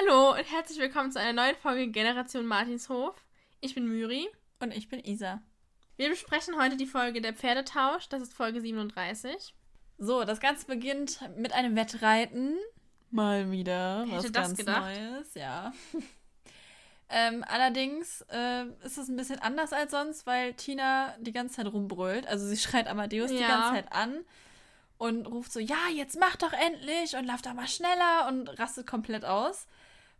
Hallo und herzlich willkommen zu einer neuen Folge Generation Martinshof. Ich bin Myri. Und ich bin Isa. Wir besprechen heute die Folge Der Pferdetausch. Das ist Folge 37. So, das Ganze beginnt mit einem Wettreiten. Mal wieder. Wer was hätte das ganz gedacht? Neues, ja. ähm, allerdings äh, ist es ein bisschen anders als sonst, weil Tina die ganze Zeit rumbrüllt. Also sie schreit Amadeus die Ja. ganze Zeit an und ruft so, ja, jetzt mach doch endlich und lauf doch mal schneller und rastet komplett aus.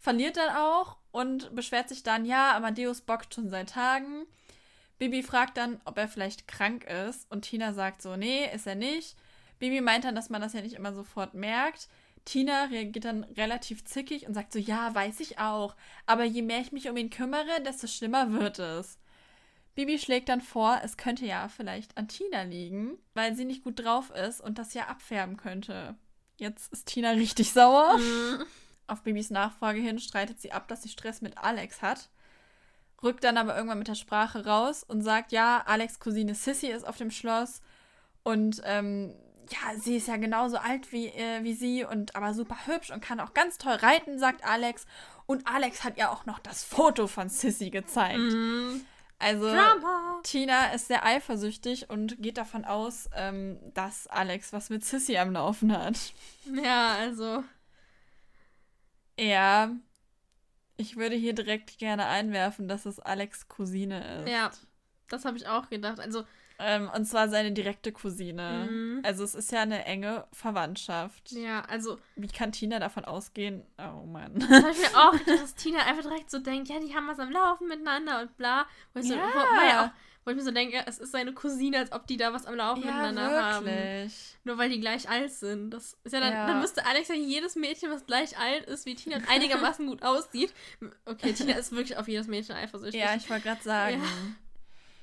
Verliert dann auch und beschwert sich dann, ja, Amadeus bockt schon seit Tagen. Bibi fragt dann, ob er vielleicht krank ist und Tina sagt so, nee, ist er nicht. Bibi meint dann, dass man das ja nicht immer sofort merkt. Tina reagiert dann relativ zickig und sagt so, ja, weiß ich auch. Aber je mehr ich mich um ihn kümmere, desto schlimmer wird es. Bibi schlägt dann vor, es könnte ja vielleicht an Tina liegen, weil sie nicht gut drauf ist und das ja abfärben könnte. Jetzt ist Tina richtig sauer. Mhm. Auf Bibis Nachfrage hin streitet sie ab, dass sie Stress mit Alex hat. Rückt dann aber irgendwann mit der Sprache raus und sagt, ja, Alex' Cousine Sissy ist auf dem Schloss und ähm, ja, sie ist ja genauso alt wie, äh, wie sie und aber super hübsch und kann auch ganz toll reiten, sagt Alex. Und Alex hat ja auch noch das Foto von Sissy gezeigt. Mhm. Also Drama. Tina ist sehr eifersüchtig und geht davon aus, ähm, dass Alex was mit Sissy am Laufen hat. Ja, also. Ja, ich würde hier direkt gerne einwerfen, dass es Alex' Cousine ist. Ja, das habe ich auch gedacht. Also, Ähm, und zwar seine direkte Cousine. Mhm. Also es ist ja eine enge Verwandtschaft. ja, also, Wie kann Tina davon ausgehen? Oh Mann. das habe ich mir auch gedacht, dass Tina einfach direkt so denkt, ja, die haben was am Laufen miteinander und bla. So, Ja. wo, war ja auch, wo ich mir so denke, es ist seine Cousine, als ob die da was am Laufen miteinander haben. wirklich. Nur weil die gleich alt sind. Das ist ja dann, Ja. dann müsste Alex ja jedes Mädchen, was gleich alt ist wie Tina und einigermaßen gut aussieht. Okay, Tina ist wirklich auf jedes Mädchen eifersüchtig. Ja, ich wollte gerade sagen.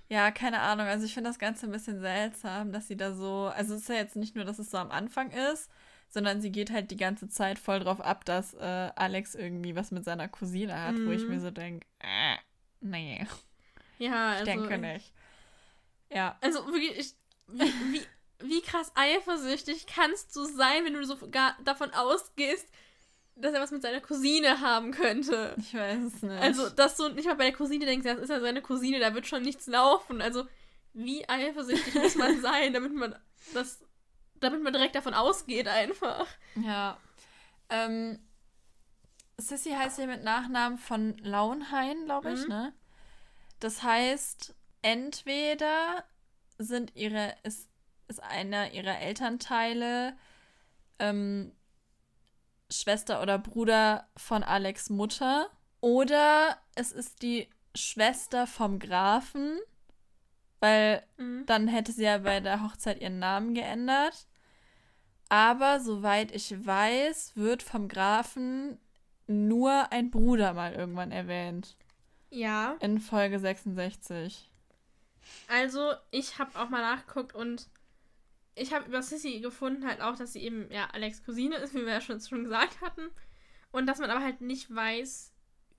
Ja. keine Ahnung. Also ich finde das Ganze ein bisschen seltsam, dass sie da so. Also es ist ja jetzt nicht nur, dass es so am Anfang ist, sondern sie geht halt die ganze Zeit voll drauf ab, dass äh, Alex irgendwie was mit seiner Cousine hat, wo ich Mhm. mir so denke, äh, nee, ja, ich also, denke nicht. Ja. Also wirklich, ich, wie, wie, wie krass eifersüchtig kannst du sein, wenn du sogar davon ausgehst, dass er was mit seiner Cousine haben könnte. Ich weiß es nicht. Also, dass du nicht mal bei der Cousine denkst, das ist ja seine Cousine, da wird schon nichts laufen. Also, wie eifersüchtig muss man sein, damit man das, damit man direkt davon ausgeht einfach. Ja. Ähm, Sissy heißt ja mit Nachnamen von Launhain, glaube ich, Mhm. ne? Das heißt, entweder sind ihre, ist, ist einer ihrer Elternteile ähm, Schwester oder Bruder von Alex Mutter. Oder es ist die Schwester vom Grafen, weil Mhm. dann hätte sie ja bei der Hochzeit ihren Namen geändert. Aber soweit ich weiß, wird vom Grafen nur ein Bruder mal irgendwann erwähnt. Ja, In Folge 66. also ich habe auch mal nachgeguckt und ich habe über Sissy gefunden halt auch, dass sie eben ja Alex Cousine ist, wie wir ja schon, schon gesagt hatten. Und dass man aber halt nicht weiß,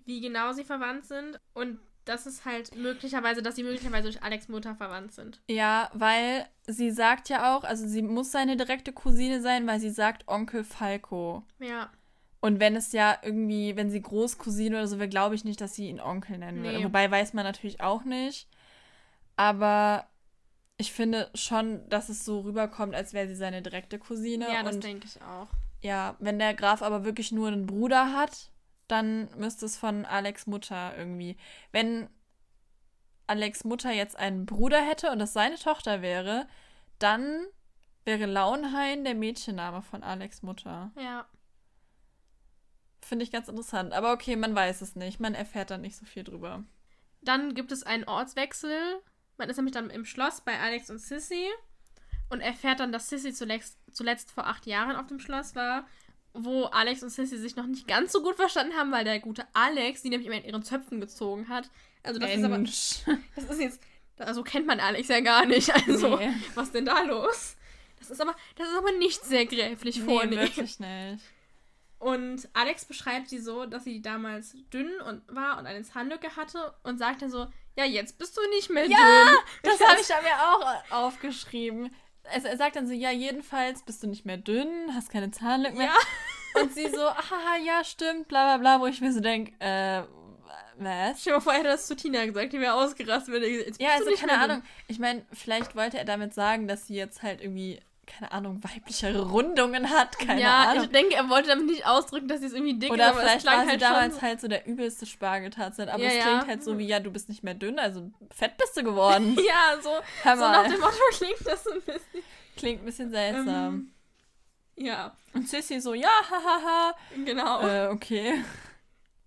wie genau sie verwandt sind. Und das ist halt möglicherweise, dass sie möglicherweise durch Alex Mutter verwandt sind. Ja, weil sie sagt ja auch, also sie muss seine direkte Cousine sein, weil sie sagt Onkel Falco. Ja. Und wenn es ja irgendwie, wenn sie Großcousine oder so wäre, glaube ich nicht, dass sie ihn Onkel nennen würde. Nee. Wobei weiß man natürlich auch nicht. Aber ich finde schon, dass es so rüberkommt, als wäre sie seine direkte Cousine. Ja, das denke ich auch. Ja, wenn der Graf aber wirklich nur einen Bruder hat, dann müsste es von Alex Mutter irgendwie. Wenn Alex Mutter jetzt einen Bruder hätte und das seine Tochter wäre, dann wäre Launhain der Mädchenname von Alex Mutter. Ja. Finde ich ganz interessant. Aber okay, man weiß es nicht. Man erfährt dann nicht so viel drüber. Dann gibt es einen Ortswechsel. Man ist nämlich dann im Schloss bei Alex und Sissy und erfährt dann, dass Sissy zuletzt, zuletzt vor acht Jahren auf dem Schloss war, wo Alex und Sissy sich noch nicht ganz so gut verstanden haben, weil der gute Alex die nämlich immer in ihren Zöpfen gezogen hat. Also das ist aber, Mensch. das ist jetzt, also kennt man Alex ja gar nicht. Also Nee. was denn da los? Das ist aber, das ist aber nicht sehr gräflich Nee, vornehm. wirklich nicht. Und Alex beschreibt sie so, dass sie damals dünn und war und eine Zahnlücke hatte und sagt dann so, ja, jetzt bist du nicht mehr Ja, dünn. Das habe ich mir auch aufgeschrieben. Also er sagt dann so, ja, jedenfalls bist du nicht mehr dünn, hast keine Zahnlücken mehr. Ja. Und sie so, haha, ja, stimmt, bla bla bla, wo ich mir so denke, äh, was? Stell dir mal vor, er hätte das zu Tina gesagt, die wäre ausgerastet. Wenn er, jetzt Ja, also keine Ahnung. Ich meine, vielleicht wollte er damit sagen, dass sie jetzt halt irgendwie, keine Ahnung, weiblichere Rundungen hat, keine ja, Ahnung. ich denke, er wollte damit nicht ausdrücken, dass sie es irgendwie dick Oder ist, vielleicht war sie halt damals schon. halt so der übelste Spargeltarzan. Aber Ja, es ja. klingt halt so wie, ja, du bist nicht mehr dünn, also fett bist du geworden. Ja, so, Hör so nach dem Motto klingt das so ein bisschen. Klingt ein bisschen seltsam. Ähm, ja, Und Sissy so, ja, hahaha. genau. Äh, okay.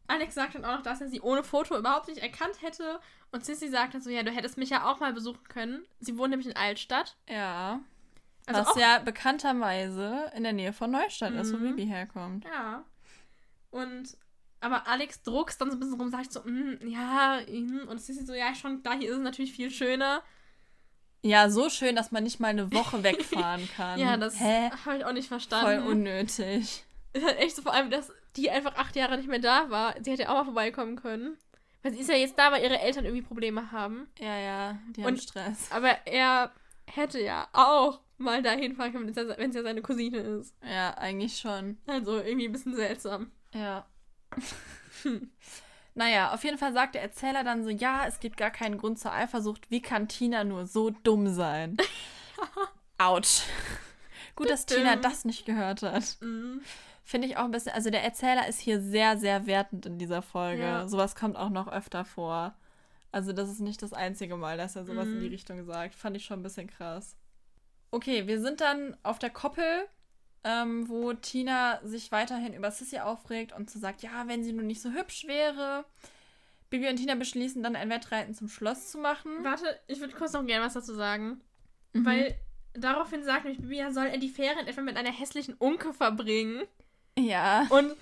Alex sagt dann auch noch, dass er sie ohne Foto überhaupt nicht erkannt hätte. Und Sissy sagt dann so, ja, du hättest mich ja auch mal besuchen können. Sie wohnt nämlich in Altstadt. Ja. Also Was ja bekannterweise in der Nähe von Neustadt ist, wo Mhm. Bibi herkommt. Ja. Und, aber Alex druckst dann so ein bisschen rum, sagt so, mm, ja, mm. und Sissy so, ja, schon, da hier ist es natürlich viel schöner. Ja, so schön, dass man nicht mal eine Woche wegfahren kann. Ja, das habe ich auch nicht Voll verstanden. unnötig. ist halt echt so, vor allem, dass die einfach acht Jahre nicht mehr da war. Sie hätte auch mal vorbeikommen können. Weil sie ist ja jetzt da, weil ihre Eltern irgendwie Probleme haben. Ja, ja, die haben Und- Stress. Aber er hätte ja auch mal dahin fahren können, wenn es ja seine Cousine ist. Ja, eigentlich schon. Also irgendwie ein bisschen seltsam. Ja. naja, auf jeden Fall sagt der Erzähler dann so, ja, es gibt gar keinen Grund zur Eifersucht. Wie kann Tina nur so dumm sein? Autsch. Gut, dass Tina das nicht gehört hat. Mhm. Finde ich auch ein bisschen, also der Erzähler ist hier sehr, sehr wertend in dieser Folge. Ja. Sowas kommt auch noch öfter vor. Also das ist nicht das einzige Mal, dass er sowas in Mhm. die Richtung sagt. Fand ich schon ein bisschen krass. Okay, wir sind dann auf der Koppel, ähm, wo Tina sich weiterhin über Sissy aufregt und so sagt, ja, wenn sie nur nicht so hübsch wäre. Bibi und Tina beschließen dann ein Wettreiten zum Schloss zu machen. Warte, ich würde kurz noch gerne was dazu sagen. Mhm. Weil daraufhin sagt nämlich Bibi, ja, soll er die Ferien etwa mit einer hässlichen Unke verbringen? Ja. Und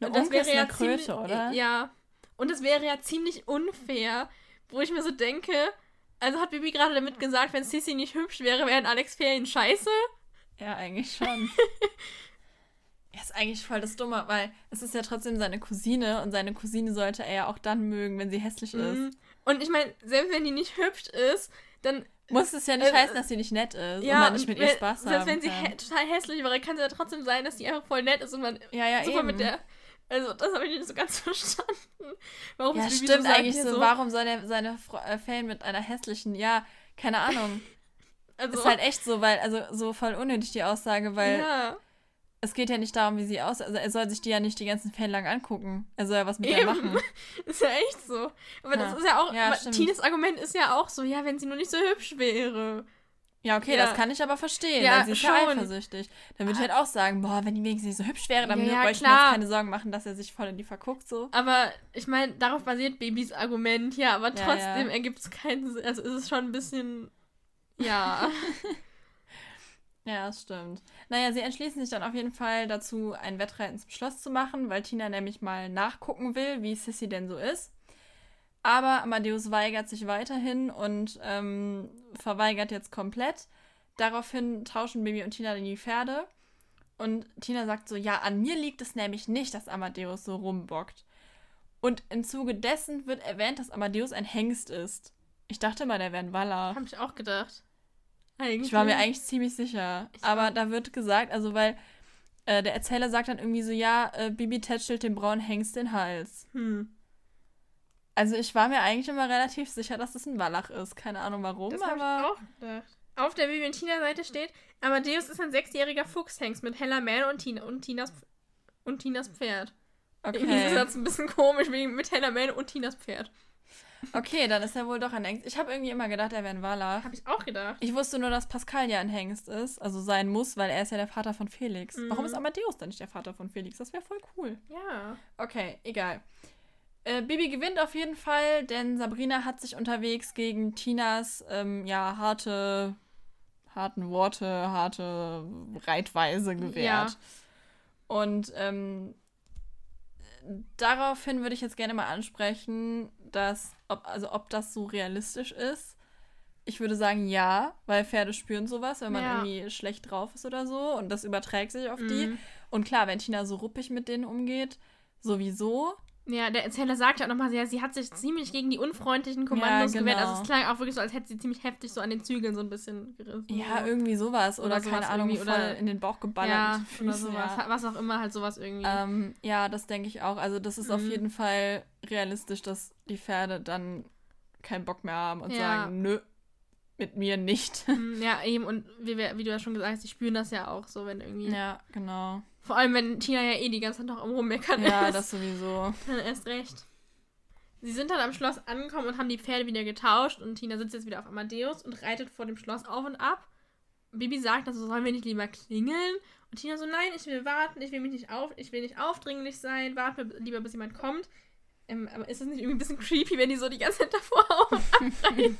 Eine das Unke wäre ist eine ja Kröte, ziemlich, oder? Ja. Und das wäre ja ziemlich unfair, wo ich mir so denke, also hat Bibi gerade damit gesagt, wenn Sissy nicht hübsch wäre, wären Alex Ferien scheiße? Ja, eigentlich schon. Er ist eigentlich voll das Dumme, weil es ist ja trotzdem seine Cousine und seine Cousine sollte er ja auch dann mögen, wenn sie hässlich ist. Mhm. Und ich meine, selbst wenn die nicht hübsch ist, dann Muss es ja nicht Äh, heißen, dass sie nicht nett ist ja, und man nicht mit ihr Spaß selbst haben wenn sie hä- total hässlich wäre, kann es ja trotzdem sein, dass die einfach voll nett ist und man Ja, ja, super eben. mit der. Also, das habe ich nicht so ganz verstanden. Warum ja, stimmt so eigentlich so. Warum soll er seine äh, Ferien mit einer hässlichen? Ja, keine Ahnung. Also, Ist halt echt so, weil, also so voll unnötig die Aussage, weil ja, es geht ja nicht darum, wie sie aussieht. Also er soll sich die ja nicht die ganzen Ferien lang angucken. Er soll ja was mit ihr Eben. machen. ist ja echt so. Aber Ja. das ist ja auch. Ja. Tines Argument ist ja auch so, ja, wenn sie nur nicht so hübsch wäre. Ja, okay, Ja. das kann ich aber verstehen, Ja, weil sie ist ja schon. eifersüchtig. Dann würde ich halt auch sagen, boah, wenn die wenigstens nicht so hübsch wäre, dann Ja, ja, wollte ich mir jetzt keine Sorgen machen, dass er sich voll in die verguckt, so. Aber ich meine, darauf basiert Babys Argument, ja, aber Ja, trotzdem ja. ergibt es keinen Sinn. Also ist es schon ein bisschen. Ja. Ja, das stimmt. Naja, sie entschließen sich dann auf jeden Fall dazu, ein Wettreiten zum Schloss zu machen, weil Tina nämlich mal nachgucken will, wie Sissy denn so ist. Aber Amadeus weigert sich weiterhin und ähm, verweigert jetzt komplett. Daraufhin tauschen Baby und Tina die Pferde. Und Tina sagt so, ja, an mir liegt es nämlich nicht, dass Amadeus so rumbockt. Und im Zuge dessen wird erwähnt, dass Amadeus ein Hengst ist. Ich dachte mal, der wäre ein Waller. Habe ich auch gedacht. Eigentlich. Ich war mir eigentlich ziemlich sicher. Ich aber da wird gesagt, also weil äh, der Erzähler sagt dann irgendwie so, ja, äh, Bibi tätschelt dem braunen Hengst den Hals. Hm. Also ich war mir eigentlich immer relativ sicher, dass es ein Wallach ist. Keine Ahnung warum, Das habe ich aber. auch gedacht. Auf der Bibi und Tina-Seite steht, Amadeus ist ein sechsjähriger Fuchshengst mit heller Mähne und, Tina, und, Tinas, und Tinas Pferd. Irgendwie ist Okay. das ein bisschen komisch, wegen mit heller Mähne und Tinas Pferd. okay, dann ist er wohl doch ein Hengst. Ich habe irgendwie immer gedacht, er wäre ein Wallach. Habe ich auch gedacht. Ich wusste nur, dass Pascal ja ein Hengst ist, also sein muss, weil er ist ja der Vater von Felix. Mhm. Warum ist Amadeus dann nicht der Vater von Felix? Das wäre voll cool. Ja. Okay, egal. Äh, Bibi gewinnt auf jeden Fall, denn Sabrina hat sich unterwegs gegen Tinas ähm, ja harte, harten Worte, harte Reitweise gewehrt. Ja. Und ähm, daraufhin würde ich jetzt gerne mal ansprechen, dass, ob, also ob das so realistisch ist. Ich würde sagen, ja, weil Pferde spüren sowas, wenn man Ja. irgendwie schlecht drauf ist oder so. Und das überträgt sich auf die. Mhm. Und klar, wenn Tina so ruppig mit denen umgeht, sowieso. Ja, der Erzähler sagt ja auch nochmal, ja, sie hat sich ziemlich gegen die unfreundlichen Kommandos Ja, gewehrt. genau. Also es klang auch wirklich so, als hätte sie ziemlich heftig so an den Zügeln so ein bisschen gerissen. Ja, irgendwie sowas. Oder, Oder sowas keine Ahnung, oder- in den Bauch geballert. ja, oder sowas. ja. Was auch immer, halt sowas irgendwie. Ähm, ja, das denke ich auch. Also das ist auf Mhm. jeden Fall realistisch, dass die Pferde dann keinen Bock mehr haben und Ja. sagen, nö, mit mir nicht. Mm, ja, eben, und wie, wie du ja schon gesagt hast, die spüren das ja auch so, wenn irgendwie. ja, genau. Vor allem, wenn Tina ja eh die ganze Zeit noch am Rummeckern Ja, ist. das sowieso. Dann erst recht. Sie sind dann am Schloss angekommen und haben die Pferde wieder getauscht und Tina sitzt jetzt wieder auf Amadeus und reitet vor dem Schloss auf und ab. Bibi sagt, also sollen wir nicht lieber klingeln? Und Tina so, nein, ich will warten, ich will mich nicht auf, ich will nicht aufdringlich sein, warten wir lieber, bis jemand kommt. Ähm, aber ist das nicht irgendwie ein bisschen creepy, wenn die so die ganze Zeit davor auf und ab reiten?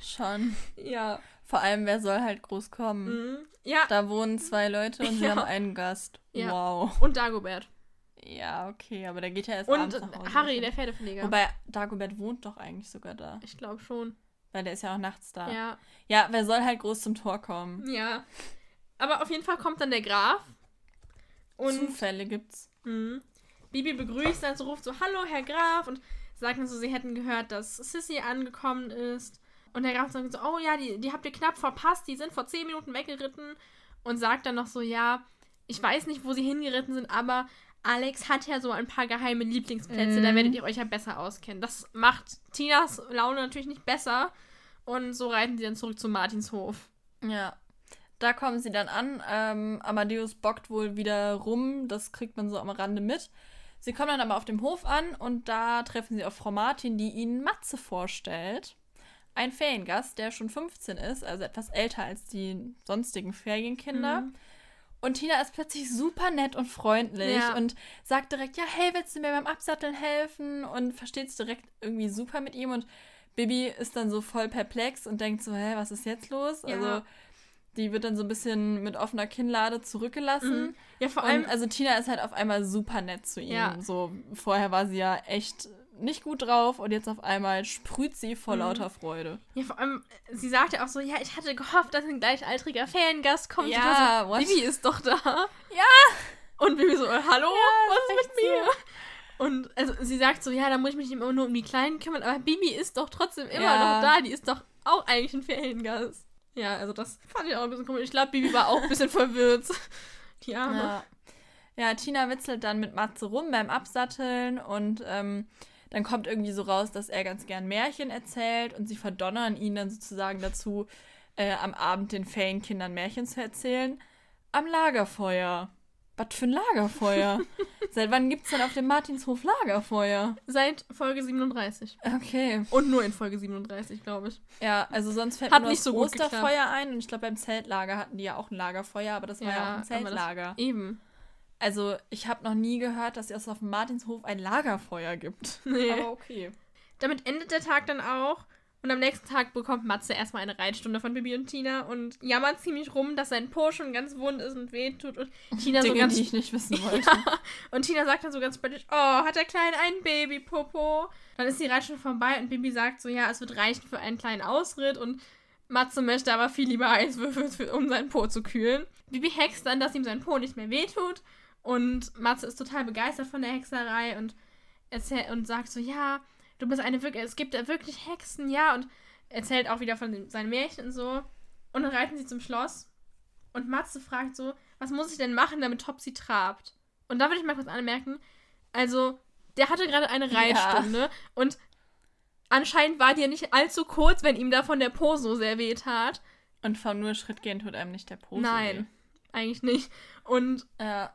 Schon. ja. Vor allem, wer soll halt groß kommen? Mhm. Ja, Da wohnen zwei Leute und sie Ja. haben einen Gast. Ja. Wow. und Dagobert. Ja, okay, aber der geht ja erst Und abends nach Hause. Harry, der Pferdepfleger. Wobei, Dagobert wohnt doch eigentlich sogar da. ich glaube schon. Weil der ist ja auch nachts da. Ja. Ja, wer soll halt groß zum Tor kommen? Ja. Aber auf jeden Fall kommt dann der Graf. Und Zufälle gibt's. Mhm. Bibi begrüßt dann so, ruft so, hallo, Herr Graf, und sagt dann so, sie hätten gehört, dass Sissy angekommen ist. Und der Graf sagt so, oh ja, die, die habt ihr knapp verpasst, die sind vor zehn Minuten weggeritten. Und sagt dann noch so, ja, ich weiß nicht, wo sie hingeritten sind, aber Alex hat ja so ein paar geheime Lieblingsplätze, da Mhm. werdet ihr euch ja besser auskennen. Das macht Tinas Laune natürlich nicht besser. Und so reiten sie dann zurück zu Martinshof. Ja. Da kommen sie dann an. Ähm, Amadeus bockt wohl wieder rum. Das kriegt man so am Rande mit. Sie kommen dann aber auf dem Hof an und da treffen sie auf Frau Martin, die ihnen Matze vorstellt. Ein Feriengast, der schon 15 ist, also etwas älter als die sonstigen Ferienkinder. Mhm. Und Tina ist plötzlich super nett und freundlich Ja. und sagt direkt, ja, hey, willst du mir beim Absatteln helfen? Und versteht es direkt irgendwie super mit ihm. Und Bibi ist dann so voll perplex und denkt so, hä, was ist jetzt los? Ja. Also die wird dann so ein bisschen mit offener Kinnlade zurückgelassen. Mhm. Ja, vor allem, Und also Tina ist halt auf einmal super nett zu ihm. Ja. So, vorher war sie ja echt nicht gut drauf und jetzt auf einmal sprüht sie vor Mhm. lauter Freude. Ja, vor allem, sie sagt ja auch so, ja, ich hatte gehofft, dass ein gleichaltriger Fangast kommt. Ja, Und so, Bibi ist doch da. Ja. Und Bibi so, äh, hallo, was ist mit mir? Und also sie sagt so, ja, da muss ich mich immer nur um die Kleinen kümmern, aber Bibi ist doch trotzdem immer Ja. noch da, die ist doch auch eigentlich ein Feriengast. Ja, also das fand ich auch ein bisschen komisch. Ich glaube, Bibi war auch ein bisschen verwirrt. Die Arme. Ja. ja, Tina witzelt dann mit Matze rum beim Absatteln und ähm, dann kommt irgendwie so raus, dass er ganz gern Märchen erzählt und sie verdonnern ihn dann sozusagen dazu, äh, am Abend den Ferienkindern Märchen zu erzählen. Am Lagerfeuer. Was für ein Lagerfeuer? Seit wann gibt's denn auf dem Martinshof Lagerfeuer? Seit Folge 37. Okay. Und nur in Folge 37, glaube ich. Ja, also sonst fällt Hat mir nur nicht das so. Osterfeuer ein und ich glaube beim Zeltlager hatten die ja auch ein Lagerfeuer, aber das war ja, auch ein Zeltlager. Eben. Also, ich habe noch nie gehört, dass es auf dem Martinshof ein Lagerfeuer gibt. Nee. Aber okay. Damit endet der Tag dann auch. Und am nächsten Tag bekommt Matze erstmal eine Reitstunde von Bibi und Tina und jammert ziemlich rum, dass sein Po schon ganz wund ist und wehtut. Und Tina so Dinge, ganz die ich nicht wissen wollte. Ja. Und Tina sagt dann so ganz spöttisch, oh, hat der Kleine einen Babypopo? Dann ist die Reitstunde vorbei und Bibi sagt so, ja, es wird reichen für einen kleinen Ausritt und Matze möchte aber viel lieber Eiswürfel, um seinen Po zu kühlen. Bibi hext dann, dass ihm sein Po nicht mehr wehtut und Matze ist total begeistert von der Hexerei und, erzähl und sagt so, ja, du bist eine wirklich, es gibt da wirklich Hexen, ja, und erzählt auch wieder von dem, seinen Märchen und so. Und dann reiten sie zum Schloss und Matze fragt so, was muss ich denn machen, damit Topsy trabt? Und da würde ich mal kurz anmerken, also, der hatte gerade eine Ja. Reitstunde und anscheinend war die ja nicht allzu kurz, wenn ihm davon der Po so sehr weh tat. Und vom nur Schritt gehen tut einem nicht der Po. so Nein, eigentlich nicht. Und weh.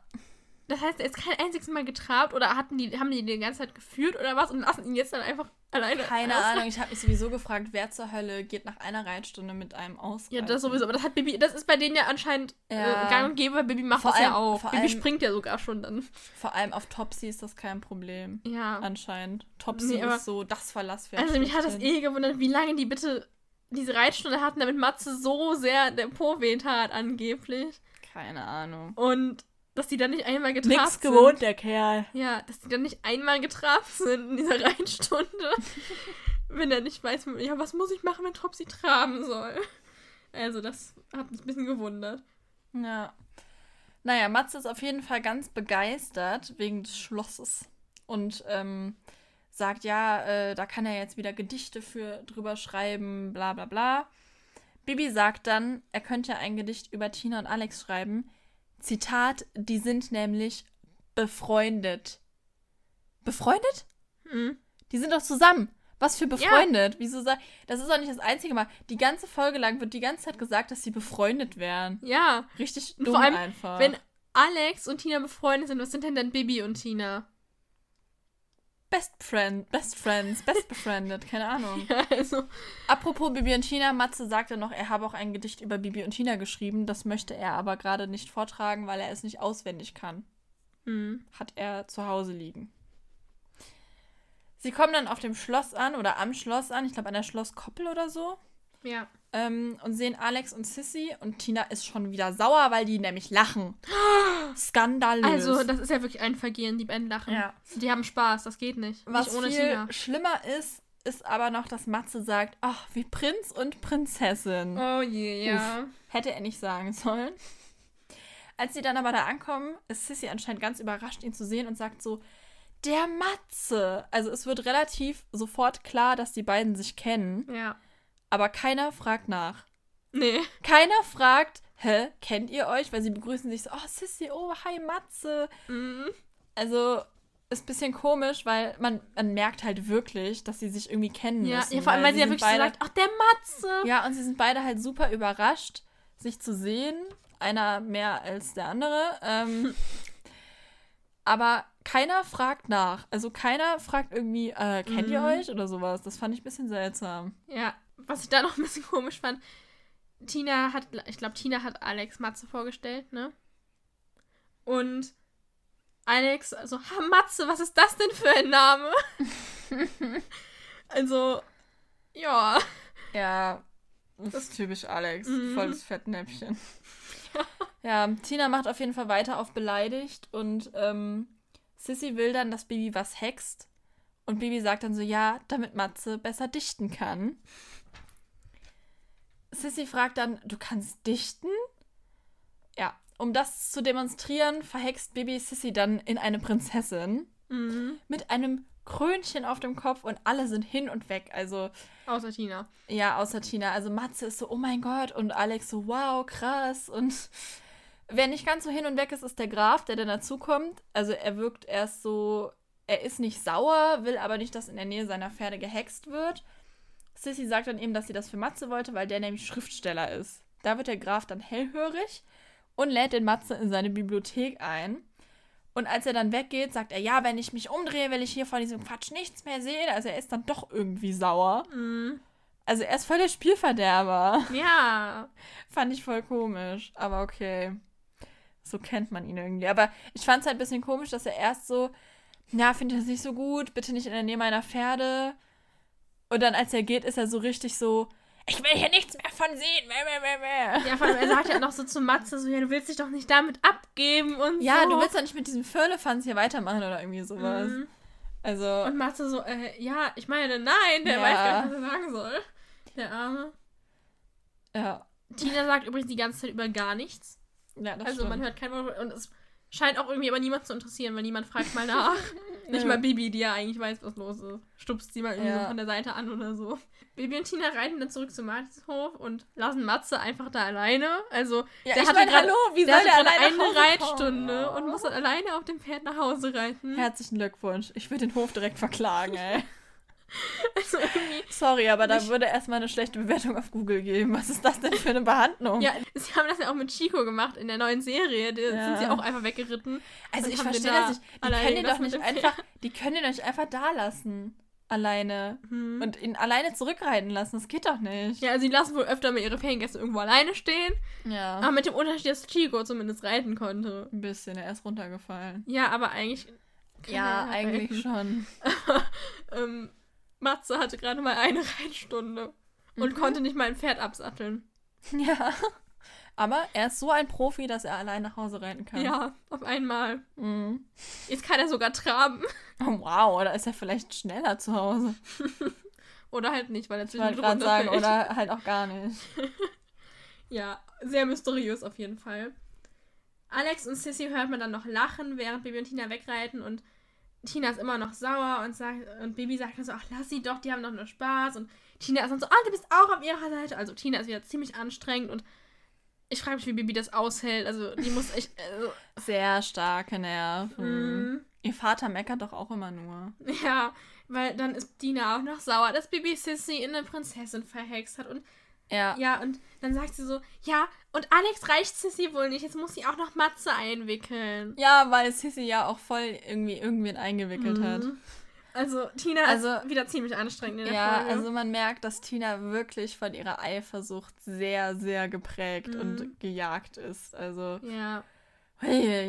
Ja. das heißt, er ist kein einziges Mal getrabt oder hatten die, haben die die ganze Zeit geführt oder was und lassen ihn jetzt dann einfach alleine. Keine ausreiten? Ahnung, ich habe mich sowieso gefragt, wer zur Hölle geht nach einer Reitstunde mit einem aus. Ja, das sowieso. Aber das hat Bibi, das ist bei denen ja anscheinend Ja. äh, gang und gäbe, weil Bibi macht Vor das ja allem- auch. vor Bibi allem- springt ja sogar schon dann. Vor allem auf Topsy ist das kein Problem. Ja. Anscheinend. Topsy Nee, ist so das Verlass für Also mich hat das eh gewundert, wie lange die bitte diese Reitstunde hatten, damit Matze so sehr der Po weh tat, angeblich. Keine Ahnung. Und dass die dann nicht einmal getrabt Nix sind. gewohnt, der Kerl. Ja, dass die dann nicht einmal getrabt sind in dieser Reitstunde. wenn er nicht weiß, ja, was muss ich machen, wenn Topsy traben soll. Also das hat mich ein bisschen gewundert. Ja. Naja, Matze ist auf jeden Fall ganz begeistert wegen des Schlosses. und ähm, sagt, ja, äh, da kann er jetzt wieder Gedichte für drüber schreiben, bla bla bla. Bibi sagt dann, er könnte ein Gedicht über Tina und Alex schreiben. Zitat, die sind nämlich befreundet. Befreundet? Mhm. Die sind doch zusammen. Was für befreundet? Wieso sa- Das ist doch nicht das einzige Mal. Die ganze Folge lang wird die ganze Zeit gesagt, dass sie befreundet wären. Ja. Richtig Und dumm vor allem, einfach. Wenn Alex und Tina befreundet sind, was sind denn dann Bibi und Tina? Best Friend, Best Friends, Best befriended, keine Ahnung. Ja, also. Apropos Bibi und Tina, Matze sagte noch, er habe auch ein Gedicht über Bibi und Tina geschrieben. Das möchte er aber gerade nicht vortragen, weil er es nicht auswendig kann. Hm. Hat er zu Hause liegen. Sie kommen dann auf dem Schloss an oder am Schloss an, ich glaube an der Schlosskoppel oder so, Ja. ähm, und sehen Alex und Sissy und Tina ist schon wieder sauer, weil die nämlich lachen. Skandalös. Also, das ist ja wirklich ein Vergehen, die beiden lachen. Ja. Die haben Spaß, das geht nicht. Was nicht ohne viel Tina. schlimmer ist, ist aber noch, dass Matze sagt, ach, wie Prinz und Prinzessin. Oh je, ja. Hätte er nicht sagen sollen. Als sie dann aber da ankommen, ist Sissy anscheinend ganz überrascht, ihn zu sehen und sagt so, der Matze. Also es wird relativ sofort klar, dass die beiden sich kennen, Ja. Aber keiner fragt nach. Nee. Keiner fragt, hä, kennt ihr euch? Weil sie begrüßen sich so, oh Sissy, oh, hi Matze. Mhm. Also ist ein bisschen komisch, weil man, man merkt halt wirklich, dass sie sich irgendwie kennen Ja, müssen. ja, vor allem, weil sie ja wirklich so beide, sagt, ach, der Matze. Ja, und sie sind beide halt super überrascht, sich zu sehen. Einer mehr als der andere. Ähm, aber keiner fragt nach. Also keiner fragt irgendwie, äh, kennt ihr Mhm. euch oder sowas. Das fand ich ein bisschen seltsam. Ja, was ich da noch ein bisschen komisch fand, Tina hat, ich glaube, Tina hat Alex Matze vorgestellt, ne? Und Alex, also, ha, Matze, was ist das denn für ein Name? also, ja. Ja, das ist typisch Alex. Mhm. Volles Fettnäpfchen. Ja, Tina macht auf jeden Fall weiter auf beleidigt und ähm, Sissy will dann, dass Bibi was hext. Und Bibi sagt dann so, ja, damit Matze besser dichten kann. Sissy fragt dann, du kannst dichten? Ja, um das zu demonstrieren, verhext Bibi Sissy dann in eine Prinzessin Mhm. mit einem Krönchen auf dem Kopf und alle sind hin und weg. Also Außer Tina. ja, außer Tina. Also Matze ist so, oh mein Gott. Und Alex so, wow, krass. Und wer nicht ganz so hin und weg ist, ist der Graf, der dann dazukommt. Also er wirkt erst so, er ist nicht sauer, will aber nicht, dass in der Nähe seiner Pferde gehext wird. Sissy sagt dann eben, dass sie das für Matze wollte, weil der nämlich Schriftsteller ist. Da wird der Graf dann hellhörig und lädt den Matze in seine Bibliothek ein. Und als er dann weggeht, sagt er, ja, wenn ich mich umdrehe, will ich hier von diesem Quatsch nichts mehr sehen. Also er ist dann doch irgendwie sauer. Mhm. Also er ist voll der Spielverderber. Ja. Fand ich voll komisch. Aber okay. So kennt man ihn irgendwie. Aber ich fand es halt ein bisschen komisch, dass er erst so, ja, finde ich das nicht so gut, bitte nicht in der Nähe meiner Pferde. Und dann, als er geht, ist er so richtig so, ich will hier nichts mehr von sehen. Mäh, mäh, mäh. Ja, vor allem, er sagt ja noch so zu Matze, so, ja, du willst dich doch nicht damit abgeben und Ja, so. du willst doch nicht mit diesem Firlefanz hier weitermachen oder irgendwie sowas. Mhm. Also, Und Matze so, äh, ja, ich meine, nein, der Ja. weiß gar nicht, was er sagen soll. Der Arme. ja. Tina sagt übrigens die ganze Zeit über gar nichts. Ja, das also man stimmt. hört kein Wort und es scheint auch irgendwie aber niemand zu interessieren, weil niemand fragt mal nach. Nicht Nö. mal Bibi, die ja eigentlich weiß, was los ist. Stupst sie mal irgendwie Ja. so von der Seite an oder so. Bibi und Tina reiten dann zurück zum Martinshof und lassen Matze einfach da alleine. Also, Ja, der hatte mein, gerade hallo, wie der soll der alleine eine Reitstunde kommen? und muss dann alleine auf dem Pferd nach Hause reiten. Herzlichen Glückwunsch. Ich würde den Hof direkt verklagen, ey. Also irgendwie, Sorry, aber da würde erstmal eine schlechte Bewertung auf Google geben. Was ist das denn für eine Behandlung? ja, sie haben das ja auch mit Chico gemacht in der neuen Serie. Da Ja. sind sie auch einfach weggeritten. also ich verstehe da das nicht. Die können den doch nicht einfach, die können den doch einfach da lassen. Alleine. Hm. Und ihn alleine zurückreiten lassen. Das geht doch nicht. Ja, also sie lassen wohl öfter mal ihre Feriengäste irgendwo alleine stehen. Ja. Aber mit dem Unterschied, dass Chico zumindest reiten konnte. Ein bisschen, er ist runtergefallen. Ja, aber eigentlich. Ja, eigentlich schon. ähm, Matze hatte gerade mal eine Reitstunde und Mhm. konnte nicht mal ein Pferd absatteln. Ja. Aber er ist so ein Profi, dass er allein nach Hause reiten kann. Ja, auf einmal. Mhm. Jetzt kann er sogar traben. Oh, wow, da ist er vielleicht schneller zu Hause. Oder halt nicht, weil er zwischendurch gerade sagen, runterfällt. oder halt auch gar nicht. Ja, sehr mysteriös auf jeden Fall. Alex und Sissy hört man dann noch lachen, während Baby und Tina wegreiten und Tina ist immer noch sauer und sagt, und Baby sagt dann so, ach lass sie doch, die haben doch nur Spaß. Und Tina ist dann so, ah, du bist auch auf ihrer Seite. Also Tina ist wieder ziemlich anstrengend und ich frage mich, wie Baby das aushält. Also die muss echt. Also, Sehr starke Nerven. mm, Ihr Vater meckert doch auch immer nur. ja, weil dann ist Tina auch noch sauer, dass Baby Sissy in eine Prinzessin verhext hat. Und Ja. ja, und dann sagt sie so, ja, und Alex reicht Sissy wohl nicht. Jetzt muss sie auch noch Matze einwickeln. Ja, weil Sissy ja auch voll irgendwie irgendwen eingewickelt hat. Mhm. Also Tina Also- ist wieder ziemlich anstrengend in der Ja, Folge. also man merkt, dass Tina wirklich von ihrer Eifersucht sehr, sehr geprägt Mhm. und gejagt ist. Also, ja. hey,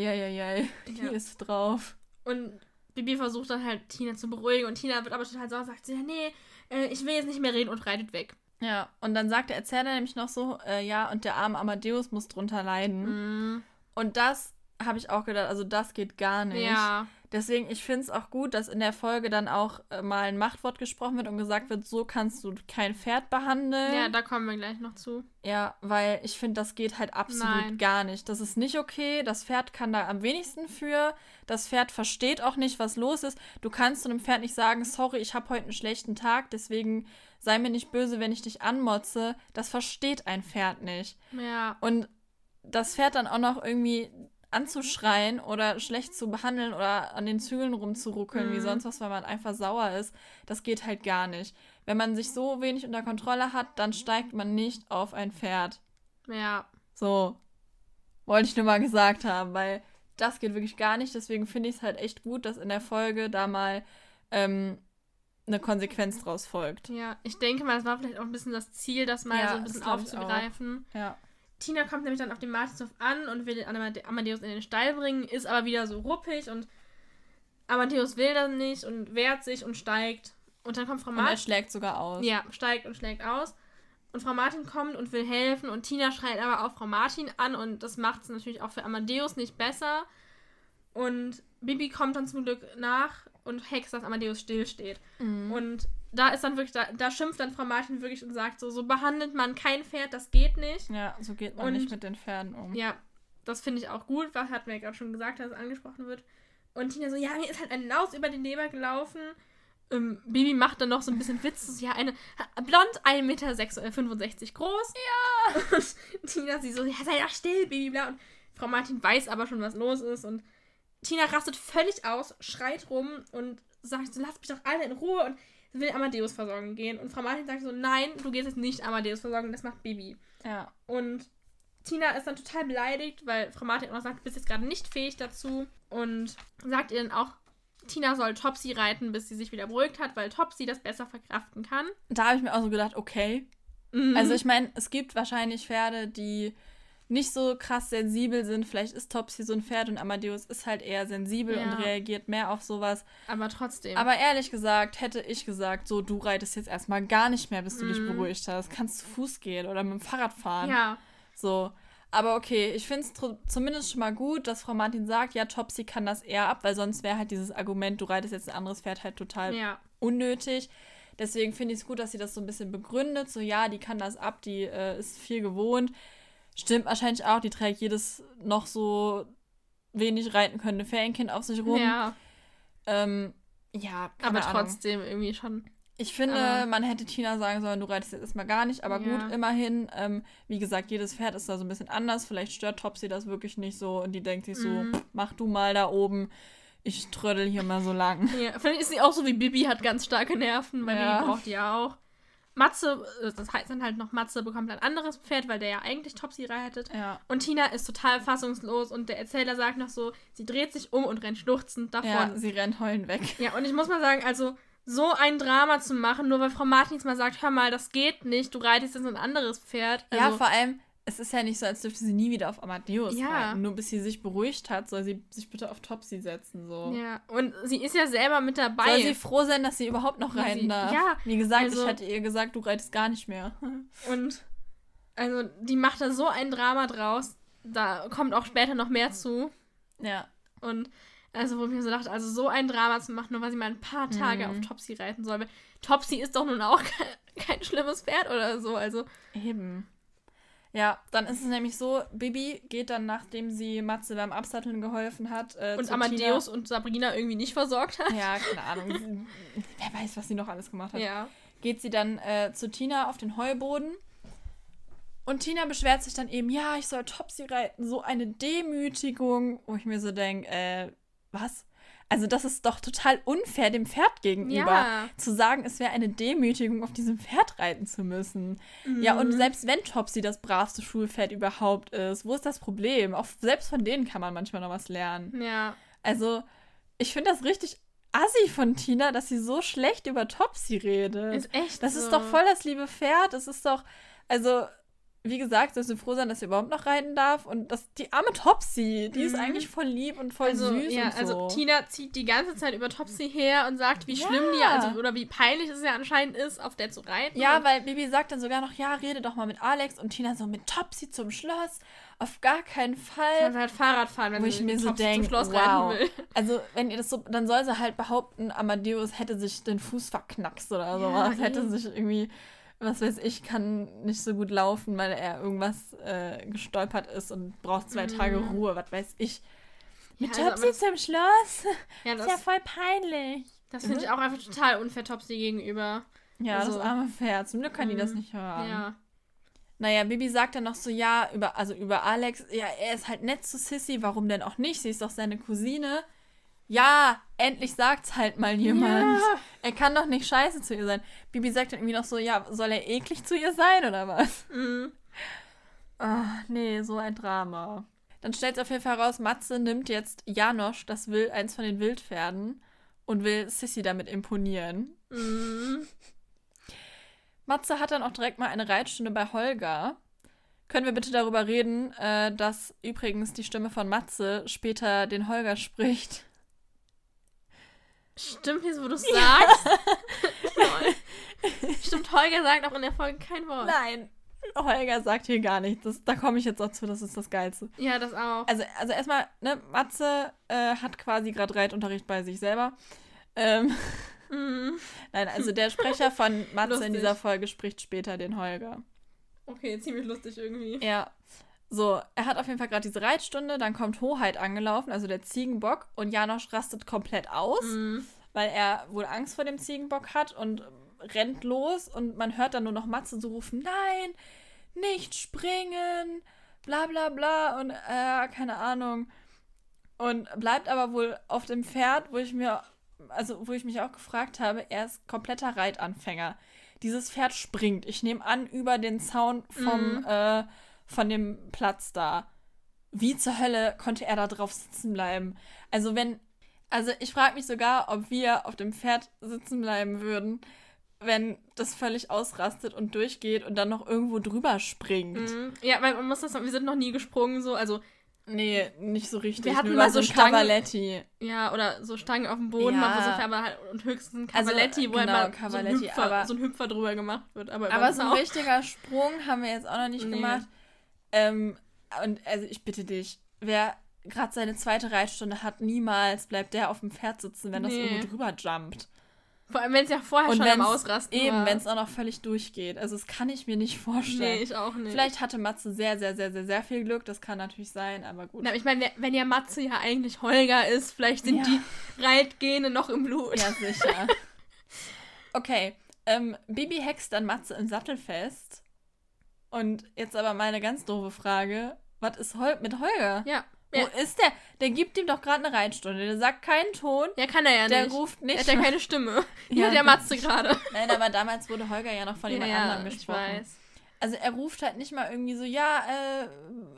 die Ja. ist drauf. Und Bibi versucht dann halt Tina zu beruhigen und Tina wird aber total sauer und sagt sie, ja, nee, äh, ich will jetzt nicht mehr reden und reitet weg. Ja, und dann sagt der Erzähler nämlich noch so, äh, ja, und der arme Amadeus muss drunter leiden. Mhm. Und das habe ich auch gedacht, also das geht gar nicht. Ja. Deswegen, ich finde es auch gut, dass in der Folge dann auch äh, mal ein Machtwort gesprochen wird und gesagt wird, so kannst du kein Pferd behandeln. Ja, da kommen wir gleich noch zu. Ja, weil ich finde, das geht halt absolut Nein. gar nicht. Das ist nicht okay. Das Pferd kann da am wenigsten für. Das Pferd versteht auch nicht, was los ist. Du kannst zu einem Pferd nicht sagen, sorry, ich habe heute einen schlechten Tag, deswegen sei mir nicht böse, wenn ich dich anmotze. Das versteht ein Pferd nicht. Ja. Und das Pferd dann auch noch irgendwie anzuschreien oder schlecht zu behandeln oder an den Zügeln rumzuruckeln, wie Mhm. sonst was, weil man einfach sauer ist, das geht halt gar nicht. Wenn man sich so wenig unter Kontrolle hat, dann steigt man nicht auf ein Pferd. Ja. So. Wollte ich nur mal gesagt haben, weil das geht wirklich gar nicht. Deswegen finde ich es halt echt gut, dass in der Folge da mal ähm, eine Konsequenz draus folgt. Ja. Ich denke mal, das war vielleicht auch ein bisschen das Ziel, das mal Ja, so ein bisschen aufzugreifen. Ja. Tina kommt nämlich dann auf den Martinshof an und will Amadeus in den Stall bringen, ist aber wieder so ruppig und Amadeus will das nicht und wehrt sich und steigt. Und dann kommt Frau Und er Martin. schlägt sogar aus. Ja, steigt und schlägt aus. Und Frau Martin kommt und will helfen und Tina schreit aber auch Frau Martin an und das macht es natürlich auch für Amadeus nicht besser. Und Bibi kommt dann zum Glück nach und hext, dass Amadeus stillsteht. Mhm. Und da ist dann wirklich, da, da schimpft dann Frau Martin wirklich und sagt so, so behandelt man kein Pferd, das geht nicht. Ja, so geht man Und- nicht mit den Pferden um. Ja, das finde ich auch gut, was hat mir ja gerade schon gesagt, dass es angesprochen wird. Und Tina so, ja, mir ist halt ein Laus über den Leber gelaufen. Ähm, Bibi macht dann noch so ein bisschen Witz, so, ja, eine blond, 1,65 Meter groß. Ja. Und Tina sie so, ja, sei doch still, Bibi, bla. Und Frau Martin weiß aber schon, was los ist. Und Tina rastet völlig aus, schreit rum und sagt so, lasst mich doch alle in Ruhe und will Amadeus versorgen gehen. Und Frau Martin sagt so, nein, du gehst jetzt nicht Amadeus versorgen, das macht Bibi. Ja. Und Tina ist dann total beleidigt, weil Frau Martin auch noch sagt, du bist jetzt gerade nicht fähig dazu. Und sagt ihr dann auch, Tina soll Topsy reiten, bis sie sich wieder beruhigt hat, weil Topsy das besser verkraften kann. Da habe ich mir auch so gedacht, okay. Mhm. Also ich meine, es gibt wahrscheinlich Pferde, die nicht so krass sensibel sind. Vielleicht ist Topsy so ein Pferd und Amadeus ist halt eher sensibel Ja. und reagiert mehr auf sowas. Aber trotzdem. Aber ehrlich gesagt, hätte ich gesagt, so, du reitest jetzt erstmal gar nicht mehr, bis du dich Mhm. beruhigt hast. Kannst zu Fuß gehen oder mit dem Fahrrad fahren. ja, So. Aber okay, ich finde es zumindest schon mal gut, dass Frau Martin sagt, ja, Topsy kann das eher ab, weil sonst wäre halt dieses Argument, du reitest jetzt ein anderes Pferd halt total ja, unnötig. Deswegen finde ich es gut, dass sie das so ein bisschen begründet. So, ja, die kann das ab, die äh, ist viel gewohnt. Stimmt wahrscheinlich auch, die trägt jedes noch so wenig reiten könnte Ferienkind auf sich rum. ja. Ähm, ja, Aber Ahnung. trotzdem irgendwie schon. Ich finde, Aber- man hätte Tina sagen sollen, du reitest jetzt erstmal gar nicht, aber Ja. gut, immerhin. Ähm, wie gesagt, jedes Pferd ist da so ein bisschen anders. Vielleicht stört Topsy das wirklich nicht so und die denkt sich so, Mhm. "Pff, mach du mal da oben. Ich trödel hier mal so lang. Ja, vielleicht ist sie auch so wie Bibi, hat ganz starke Nerven, weil Ja. Bibi braucht die ja auch. Matze, äh, das heißt dann halt noch, Matze bekommt ein anderes Pferd, weil der ja eigentlich Topsy reitet. Ja. Und Tina ist total fassungslos und der Erzähler sagt noch so, sie dreht sich um und rennt schluchzend davon. ja, Ja, sie rennt heulend weg. und ich muss mal sagen, also so ein Drama zu machen, nur weil Frau Martins mal sagt, hör mal, das geht nicht, du reitest jetzt ein anderes Pferd. Also, ja, vor allem, es ist ja nicht so, als dürfte sie nie wieder auf Amadeus Ja. reiten. Nur bis sie sich beruhigt hat, soll sie sich bitte auf Topsy setzen. So. ja, und sie ist ja selber mit dabei. Soll sie froh sein, dass sie überhaupt noch reiten sie- darf? ja, Wie gesagt, also- ich hatte ihr gesagt, du reitest gar nicht mehr. Und also die macht da so ein Drama draus. Da kommt auch später noch mehr zu. ja. Und also, wo ich mir so dachte, also so ein Drama zu machen, nur weil sie mal ein paar Tage Mhm. auf Topsy reiten soll. Topsy ist doch nun auch kein, kein schlimmes Pferd oder so. Also, Eben. Ja, dann ist es nämlich so, Bibi geht dann, nachdem sie Matze beim Absatteln geholfen hat. Äh, Und Amadeus Tina. und Sabrina irgendwie nicht versorgt hat. Ja, keine Ahnung. Wer weiß, was sie noch alles gemacht hat. Ja. Geht sie dann äh, zu Tina auf den Heuboden. Und Tina beschwert sich dann eben, ja, ich soll Topsy reiten. So eine Demütigung. Wo ich mir so denke, äh, was? Also das ist doch total unfair dem Pferd gegenüber. Ja. Zu sagen, es wäre eine Demütigung, auf diesem Pferd reiten zu müssen. Ja, Mhm. und selbst wenn Topsy das bravste Schulpferd überhaupt ist, wo ist das Problem? Auch selbst von denen kann man manchmal noch was lernen. Ja. Also, ich finde das richtig assi von Tina, dass sie so schlecht über Topsy redet. Ist echt das so. ist doch voll das liebe Pferd. Das ist doch, also, wie gesagt, dass wir froh sein, dass sie überhaupt noch reiten darf. Und das, die arme Topsy, die ist Mhm. eigentlich voll lieb und voll Also, süß ja, und so. also Tina zieht die ganze Zeit über Topsy her und sagt, wie Ja. schlimm die, also, oder wie peinlich es ja anscheinend ist, auf der zu reiten. ja, weil Bibi sagt dann sogar noch, ja, rede doch mal mit Alex. Und Tina so, mit Topsy zum Schloss? Auf gar keinen Fall. Kann sie halt Fahrrad fahren, wenn Wo sie ich mir so denke, zum Schloss wow. reiten will. Also, wenn ihr das so, dann soll sie halt behaupten, Amadeus hätte sich den Fuß verknackst oder Ja, sowas. hätte eh. sich irgendwie, was weiß ich, kann nicht so gut laufen, weil er irgendwas äh, gestolpert ist und braucht zwei Mhm. Tage Ruhe, was weiß ich. Mit Ja, also, Topsy aber das- zum Schloss? Ja, ist ja das, voll peinlich. das finde ich auch einfach total unfair Topsy gegenüber. Ja, Also- das arme Pferd. Zum Glück kann die das Mhm. nicht hören. Ja. Naja, Bibi sagt dann noch so, ja, über, also über Alex, ja, er ist halt nett zu Sissy, warum denn auch nicht? Sie ist doch seine Cousine. Ja, endlich sagt's halt mal jemand. Ja. Er kann doch nicht scheiße zu ihr sein. Bibi sagt dann irgendwie noch so, ja, soll er eklig zu ihr sein oder was? Mhm. Ah, nee, so ein Drama. Dann stellt sich auf jeden Fall raus, Matze nimmt jetzt Janosch, das will eins von den Wildpferden, und will Sissy damit imponieren. Mhm. Matze hat dann auch direkt mal eine Reitstunde bei Holger. Können wir bitte darüber reden, äh, dass übrigens die Stimme von Matze später den Holger spricht? Stimmt jetzt, wo du es sagst? Toll. Stimmt, Holger sagt auch in der Folge kein Wort. Nein, Holger sagt hier gar nichts. Das, da komme ich jetzt auch zu, das ist das Geilste. Ja, das auch. Also, also erstmal, ne, Matze äh, hat quasi gerade Reitunterricht bei sich selber. Ähm, Mhm. nein, also der Sprecher von Matze in Lustig. dieser Folge spricht später den Holger. Okay, ziemlich lustig irgendwie. Ja. So, er hat auf jeden Fall gerade diese Reitstunde, dann kommt Hoheit angelaufen, also der Ziegenbock, und Janosch rastet komplett aus, Mhm. weil er wohl Angst vor dem Ziegenbock hat und rennt los und man hört dann nur noch Matze so rufen, nein, nicht springen, bla bla bla und äh, keine Ahnung. Und bleibt aber wohl auf dem Pferd, wo ich mir, also wo ich mich auch gefragt habe, er ist kompletter Reitanfänger. Dieses Pferd springt, ich nehme an, über den Zaun vom, Mhm. äh, von dem Platz da. Wie zur Hölle konnte er da drauf sitzen bleiben? Also wenn, also ich frage mich sogar, ob wir auf dem Pferd sitzen bleiben würden, wenn das völlig ausrastet und durchgeht und dann noch irgendwo drüber springt. Mhm. Ja, weil man muss das, wir sind noch nie gesprungen, so, also, Nee, nicht so richtig. Wir hatten Nur mal so ein Stangen- Cavaletti. ja, oder so Stangen auf dem Boden, Ja. mal versucht, aber halt, und höchstens ein Also, Cavaletti, wo halt genau, mal Cavaletti, so, ein Hüpfer, aber- so ein Hüpfer drüber gemacht wird. Aber, Aber so ein richtiger Sprung haben wir jetzt auch noch nicht Nee. gemacht. Ähm, und also ich bitte dich, wer gerade seine zweite Reitstunde hat, niemals bleibt der auf dem Pferd sitzen, wenn das Nee. irgendwo drüber jumpt. Vor allem, wenn es ja vorher Und schon am Ausrasten Eben, wenn es auch noch völlig durchgeht. Also das kann ich mir nicht vorstellen. Nee, ich auch nicht. Vielleicht hatte Matze sehr, sehr, sehr, sehr, sehr viel Glück. Das kann natürlich sein, aber gut. Na, ich meine, wenn ja Matze ja eigentlich Holger ist, vielleicht sind Ja. die Reitgene noch im Blut. Ja, sicher. Okay, ähm, Bibi hext dann Matze im Sattel fest. Und jetzt aber meine ganz doofe Frage. Was ist Hol mit Holger? Ja. Wo Ja, ist der? Der gibt ihm doch gerade eine Reitstunde. Der sagt keinen Ton. ja kann er ja der nicht. ruft er nicht. hat ja keine Stimme. Ja, der gut. Matze gerade. Nein, aber damals wurde Holger ja noch von jemand anderem ich gesprochen. weiß. Also er ruft halt nicht mal irgendwie so, ja,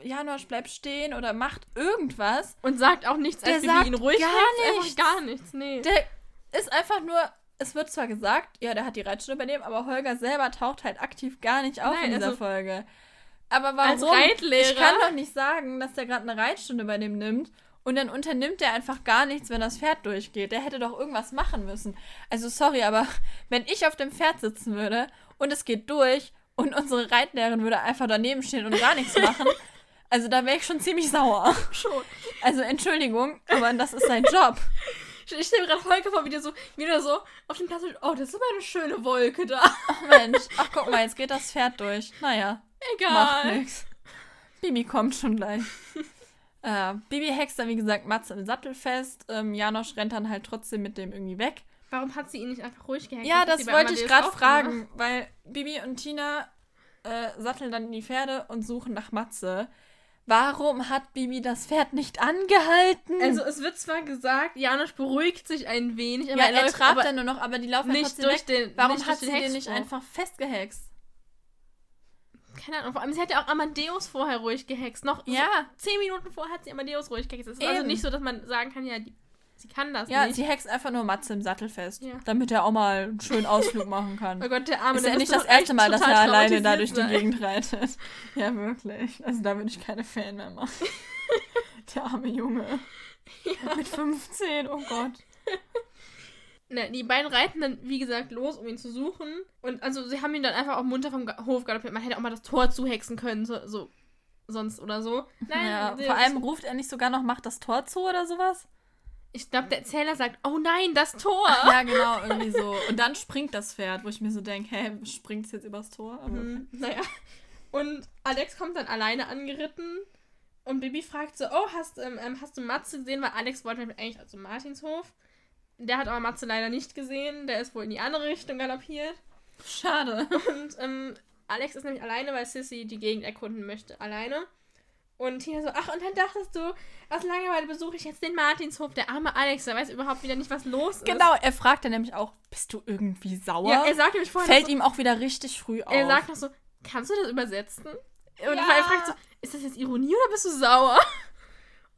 äh, Janosch, bleib stehen oder macht irgendwas. Und sagt auch nichts, Der als sagt wie ihn ruhig gar nichts. Einfach gar nichts, nee. Der ist einfach nur, es wird zwar gesagt, ja, der hat die Reitstunde übernehmen, aber Holger selber taucht halt aktiv gar nicht auf Nein, in dieser also- Folge. Aber warum? Ich kann doch nicht sagen, dass der gerade eine Reitstunde bei dem nimmt und dann unternimmt er einfach gar nichts, wenn das Pferd durchgeht. Der hätte doch irgendwas machen müssen. Also sorry, aber wenn ich auf dem Pferd sitzen würde und es geht durch und unsere Reitlehrerin würde einfach daneben stehen und gar nichts machen, also da wäre ich schon ziemlich sauer. Schon. Also Entschuldigung, aber das ist sein Job. Ich, ich stelle mir gerade Holger vor, wie der so, wieder so auf dem Platz. Oh, das ist aber eine schöne Wolke da. Ach Mensch, ach guck mal, jetzt geht das Pferd durch. Naja, Macht Egal. nix. Bibi kommt schon gleich. äh, Bibi hext dann, wie gesagt, Matze im Sattel fest. Ähm, Janosch rennt dann halt trotzdem mit dem irgendwie weg. Warum hat sie ihn nicht einfach ruhig gehackt? Ja, das wollte ich gerade fragen, weil Bibi und Tina äh, satteln dann die Pferde und suchen nach Matze. Warum hat Bibi das Pferd nicht angehalten? Also es wird zwar gesagt, Janosch beruhigt sich ein wenig, aber ja, er, er trabt dann nur noch, aber die laufen nicht durch den Warum hat durch sie den den nicht einfach festgehext? Keine Ahnung, vor allem sie hat ja auch Amadeus vorher ruhig gehext. Noch Ja. so zehn Minuten vorher hat sie Amadeus ruhig gehext. Es ist also Eben. nicht so, dass man sagen kann, ja, die, sie kann das Ja, nicht. sie hext einfach nur Matze im Sattel fest, Ja. damit er auch mal einen schönen Ausflug machen kann. Oh Gott, der Arme, ist ja nicht das erste Mal, dass er alleine da durch die. Gegend reitet. Ja, wirklich. Also da würde ich keine Fan mehr machen. Der arme Junge. Mit 15, oh Gott. Ne, die beiden reiten dann, wie gesagt, los, um ihn zu suchen. Und also sie haben ihn dann einfach auch munter vom Hof galoppiert. Man hätte auch mal das Tor zuhexen können, so, so sonst oder so. Nein, ja, vor allem ruft er nicht sogar noch, macht das Tor zu oder sowas? Ich glaube, der Erzähler sagt, oh nein, das Tor. Ja, genau, irgendwie so. Und dann springt das Pferd, wo ich mir so denke, hä, springt es jetzt übers Tor? Aber Hm, naja. Und Alex kommt dann alleine angeritten. Und Bibi fragt so, oh, hast, ähm, ähm, hast du Matze gesehen? Weil Alex wollte nämlich eigentlich also Martinshof. Der hat aber Matze leider nicht gesehen. Der ist wohl in die andere Richtung galoppiert. Schade. Und ähm, Alex ist nämlich alleine, weil Sissy die Gegend erkunden möchte. Alleine. Und Tina so, ach, und dann dachtest du, aus Langeweile besuche ich jetzt den Martinshof. Der arme Alex, der weiß überhaupt wieder nicht, was los ist. Genau, er fragt dann nämlich auch, bist du irgendwie sauer? Ja, er sagt nämlich vorher, Fällt so, ihm auch wieder richtig früh auf. er sagt noch so, kannst du das übersetzen? Und Ja. er fragt so, ist das jetzt Ironie oder bist du sauer?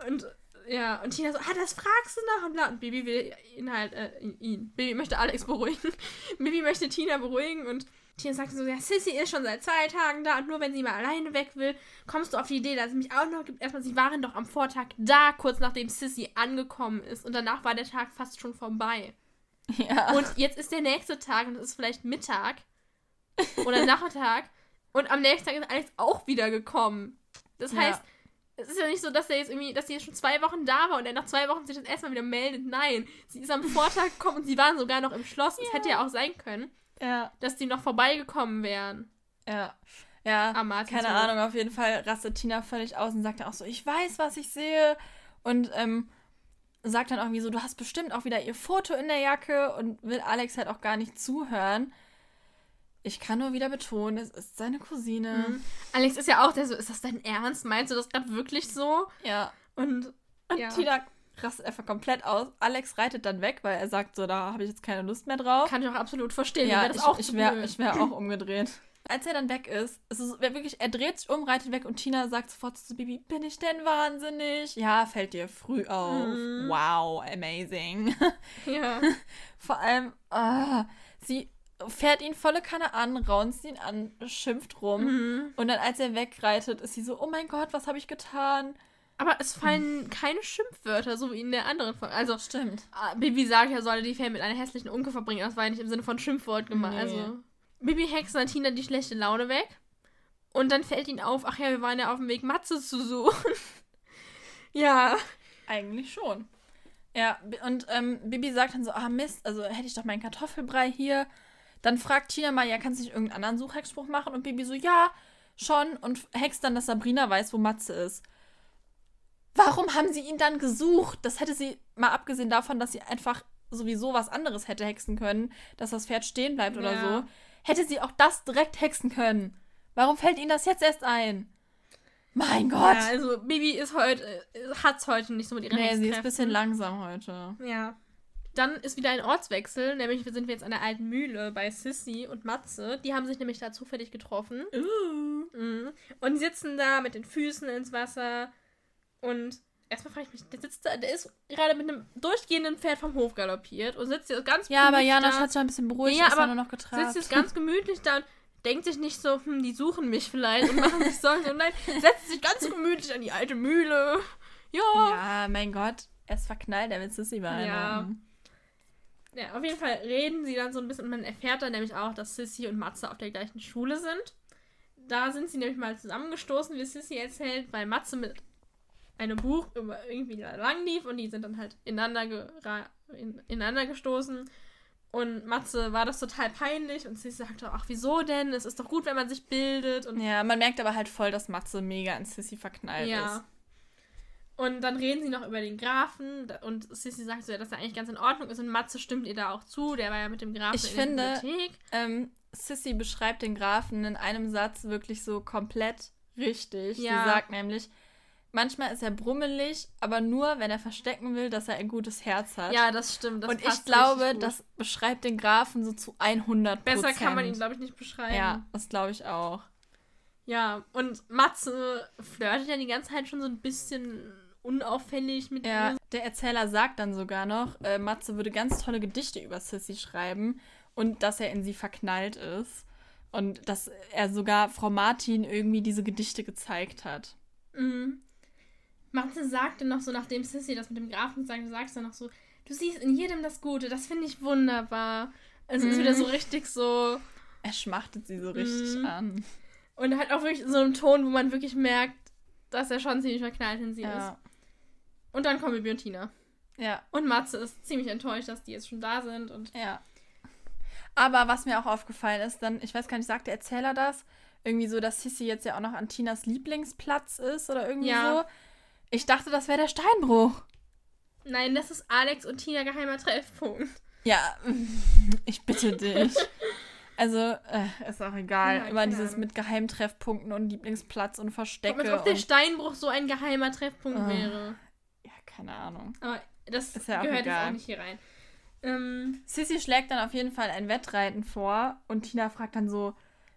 Und ja, und Tina so, ah, das fragst du nach und bla. Und Bibi will ihn halt, äh, ihn- ihn. Bibi möchte Alex beruhigen. Bibi möchte Tina beruhigen und Tina sagt so, ja, Sissy ist schon seit zwei Tagen da und nur wenn sie mal alleine weg will, kommst du auf die Idee, dass es mich auch noch gibt. Erstmal, sie waren doch am Vortag da, kurz nachdem Sissy angekommen ist und danach war der Tag fast schon vorbei. ja. Und jetzt ist der nächste Tag und es ist vielleicht Mittag oder Nachmittag und am nächsten Tag ist Alex auch wieder gekommen. Das Ja. heißt, es ist ja nicht so, dass er jetzt irgendwie, dass sie jetzt schon zwei Wochen da war und er nach zwei Wochen sich das erstmal wieder meldet. Nein, sie ist am Vortag gekommen und sie waren sogar noch im Schloss. Es Ja. hätte ja auch sein können, ja, dass die noch vorbeigekommen wären. ja. Ja, Martinshof. keine Ahnung, auf jeden Fall rastet Tina völlig aus und sagt dann auch so, ich weiß, was ich sehe. Und ähm, sagt dann irgendwie so, du hast bestimmt auch wieder ihr Foto in der Jacke und will Alex halt auch gar nicht zuhören. Ich kann nur wieder betonen, es ist seine Cousine. Mhm. Alex ist ja auch der so, ist das dein Ernst? Meinst du das gerade wirklich so? Ja. Und Und Ja. Tina rastet einfach komplett aus. Alex reitet dann weg, weil er sagt so, da habe ich jetzt keine Lust mehr drauf. kann ich auch absolut verstehen. ja, ich, auch ich wäre wär auch umgedreht. Als er dann weg ist, es ist wär wirklich, er dreht sich um, reitet weg und Tina sagt sofort zu Bibi, bin ich denn wahnsinnig? Ja, fällt dir früh auf. Mhm. Wow, amazing. Ja. Vor allem, ah, sie fährt ihn volle Kanne an, raunzt ihn an, schimpft rum. Mhm. Und dann, als er wegreitet, ist sie so, oh mein Gott, was habe ich getan? Aber es fallen keine Schimpfwörter, so wie in der anderen Folge. Also, Stimmt. ah, Bibi sagt, er solle die Fälle mit einer hässlichen Unke verbringen. Das war ja nicht im Sinne von Schimpfwort gemeint. Nee. Also, Bibi hext dann Tina die schlechte Laune weg. Und dann fällt ihnen auf, ach ja, wir waren ja auf dem Weg, Matze zu suchen. ja. Eigentlich schon. Ja, und ähm, Bibi sagt dann so, ah Mist, also hätte ich doch meinen Kartoffelbrei hier. Dann fragt Tina mal, ja, kannst du nicht irgendeinen anderen Suchhexspruch machen? Und Bibi so, ja, schon. Und hext dann, dass Sabrina weiß, wo Matze ist. Warum haben sie ihn dann gesucht? Das hätte sie, mal abgesehen davon, dass sie einfach sowieso was anderes hätte hexen können, dass das Pferd stehen bleibt oder Ja. so, hätte sie auch das direkt hexen können. Warum fällt ihnen das jetzt erst ein? Mein Gott! ja. Also, Bibi ist heute, äh, hat's heute nicht so mit ihren nee, sie ist ein bisschen langsam heute. Ja. Dann ist wieder ein Ortswechsel, nämlich wir sind wir jetzt an der alten Mühle bei Sissy und Matze. Die haben sich nämlich da zufällig getroffen. Mhm. Und sitzen da mit den Füßen ins Wasser. Und erstmal frage ich mich, der sitzt da, der ist gerade mit einem durchgehenden Pferd vom Hof galoppiert und sitzt jetzt ganz Ja, aber gemütlich Janosch da, hat sich ein bisschen beruhigt, Ja, ist aber aber nur noch getragen. sitzt jetzt ganz gemütlich da und denkt sich nicht so, hm, die suchen mich vielleicht und machen sich Sorgen. Und nein, setzt sich ganz gemütlich an die alte Mühle. Ja. Ja, mein Gott, er ist verknallt, er will Sissy behalten. Ja. Ja, auf jeden Fall reden sie dann so ein bisschen und man erfährt dann nämlich auch, dass Sissy und Matze auf der gleichen Schule sind. Da sind sie nämlich mal zusammengestoßen, wie Sissy erzählt, weil Matze mit einem Buch über irgendwie lang lief und die sind dann halt ineinander, gera in, ineinander gestoßen. Und Matze war das total peinlich und sie sagte, ach, wieso denn? Es ist doch gut, wenn man sich bildet. Und Ja, man merkt aber halt voll, dass Matze mega in Sissy verknallt ja. ist. Und dann reden sie noch über den Grafen und Sissy sagt so, dass er eigentlich ganz in Ordnung ist und Matze stimmt ihr da auch zu. Der war ja mit dem Grafen Ich in finde- der Bibliothek. Ähm, Sissy beschreibt den Grafen in einem Satz wirklich so komplett richtig. Ja. Sie sagt nämlich, manchmal ist er brummelig, aber nur, wenn er verstecken will, dass er ein gutes Herz hat. Ja, das stimmt. Das Und ich glaube, das beschreibt den Grafen so zu 100% Besser kann man ihn, glaube ich, nicht beschreiben. Ja, das glaube ich auch. Ja, und Matze flirtet ja die ganze Zeit schon so ein bisschen unauffällig mit Ja, ihr. der Erzähler sagt dann sogar noch, äh, Matze würde ganz tolle Gedichte über Sissy schreiben und dass er in sie verknallt ist. Und dass er sogar Frau Martin irgendwie diese Gedichte gezeigt hat. Mhm. Matze sagte noch so, nachdem Sissy das mit dem Grafen sagt, du sagst dann noch so, du siehst in jedem das Gute, das finde ich wunderbar. Es ist Mhm. wieder so richtig so. Er schmachtet sie so richtig Mhm. an. Und halt auch wirklich in so einem Ton, wo man wirklich merkt, dass er schon ziemlich verknallt in sie ist. Ja. Und dann kommen Bibi und Tina. ja, Und Matze ist ziemlich enttäuscht, dass die jetzt schon da sind. Und ja. Aber was mir auch aufgefallen ist, dann, ich weiß gar nicht, sagt der Erzähler das? Irgendwie so, dass Sissy jetzt ja auch noch an Tinas Lieblingsplatz ist oder irgendwie Ja. so. Ich dachte, das wäre der Steinbruch. nein, das ist Alex und Tina geheimer Treffpunkt. Ja, ich bitte dich. Also, äh, ist auch egal. Ja, Immer dieses Ahnung. mit Geheimtreffpunkten und Lieblingsplatz und Verstecke. als ob der Steinbruch so ein geheimer Treffpunkt Ah. wäre. ja, keine Ahnung. Aber das Ist ja auch gehört jetzt egal. auch nicht hier rein. Ähm, Sissy schlägt dann auf jeden Fall ein Wettreiten vor und Tina fragt dann so,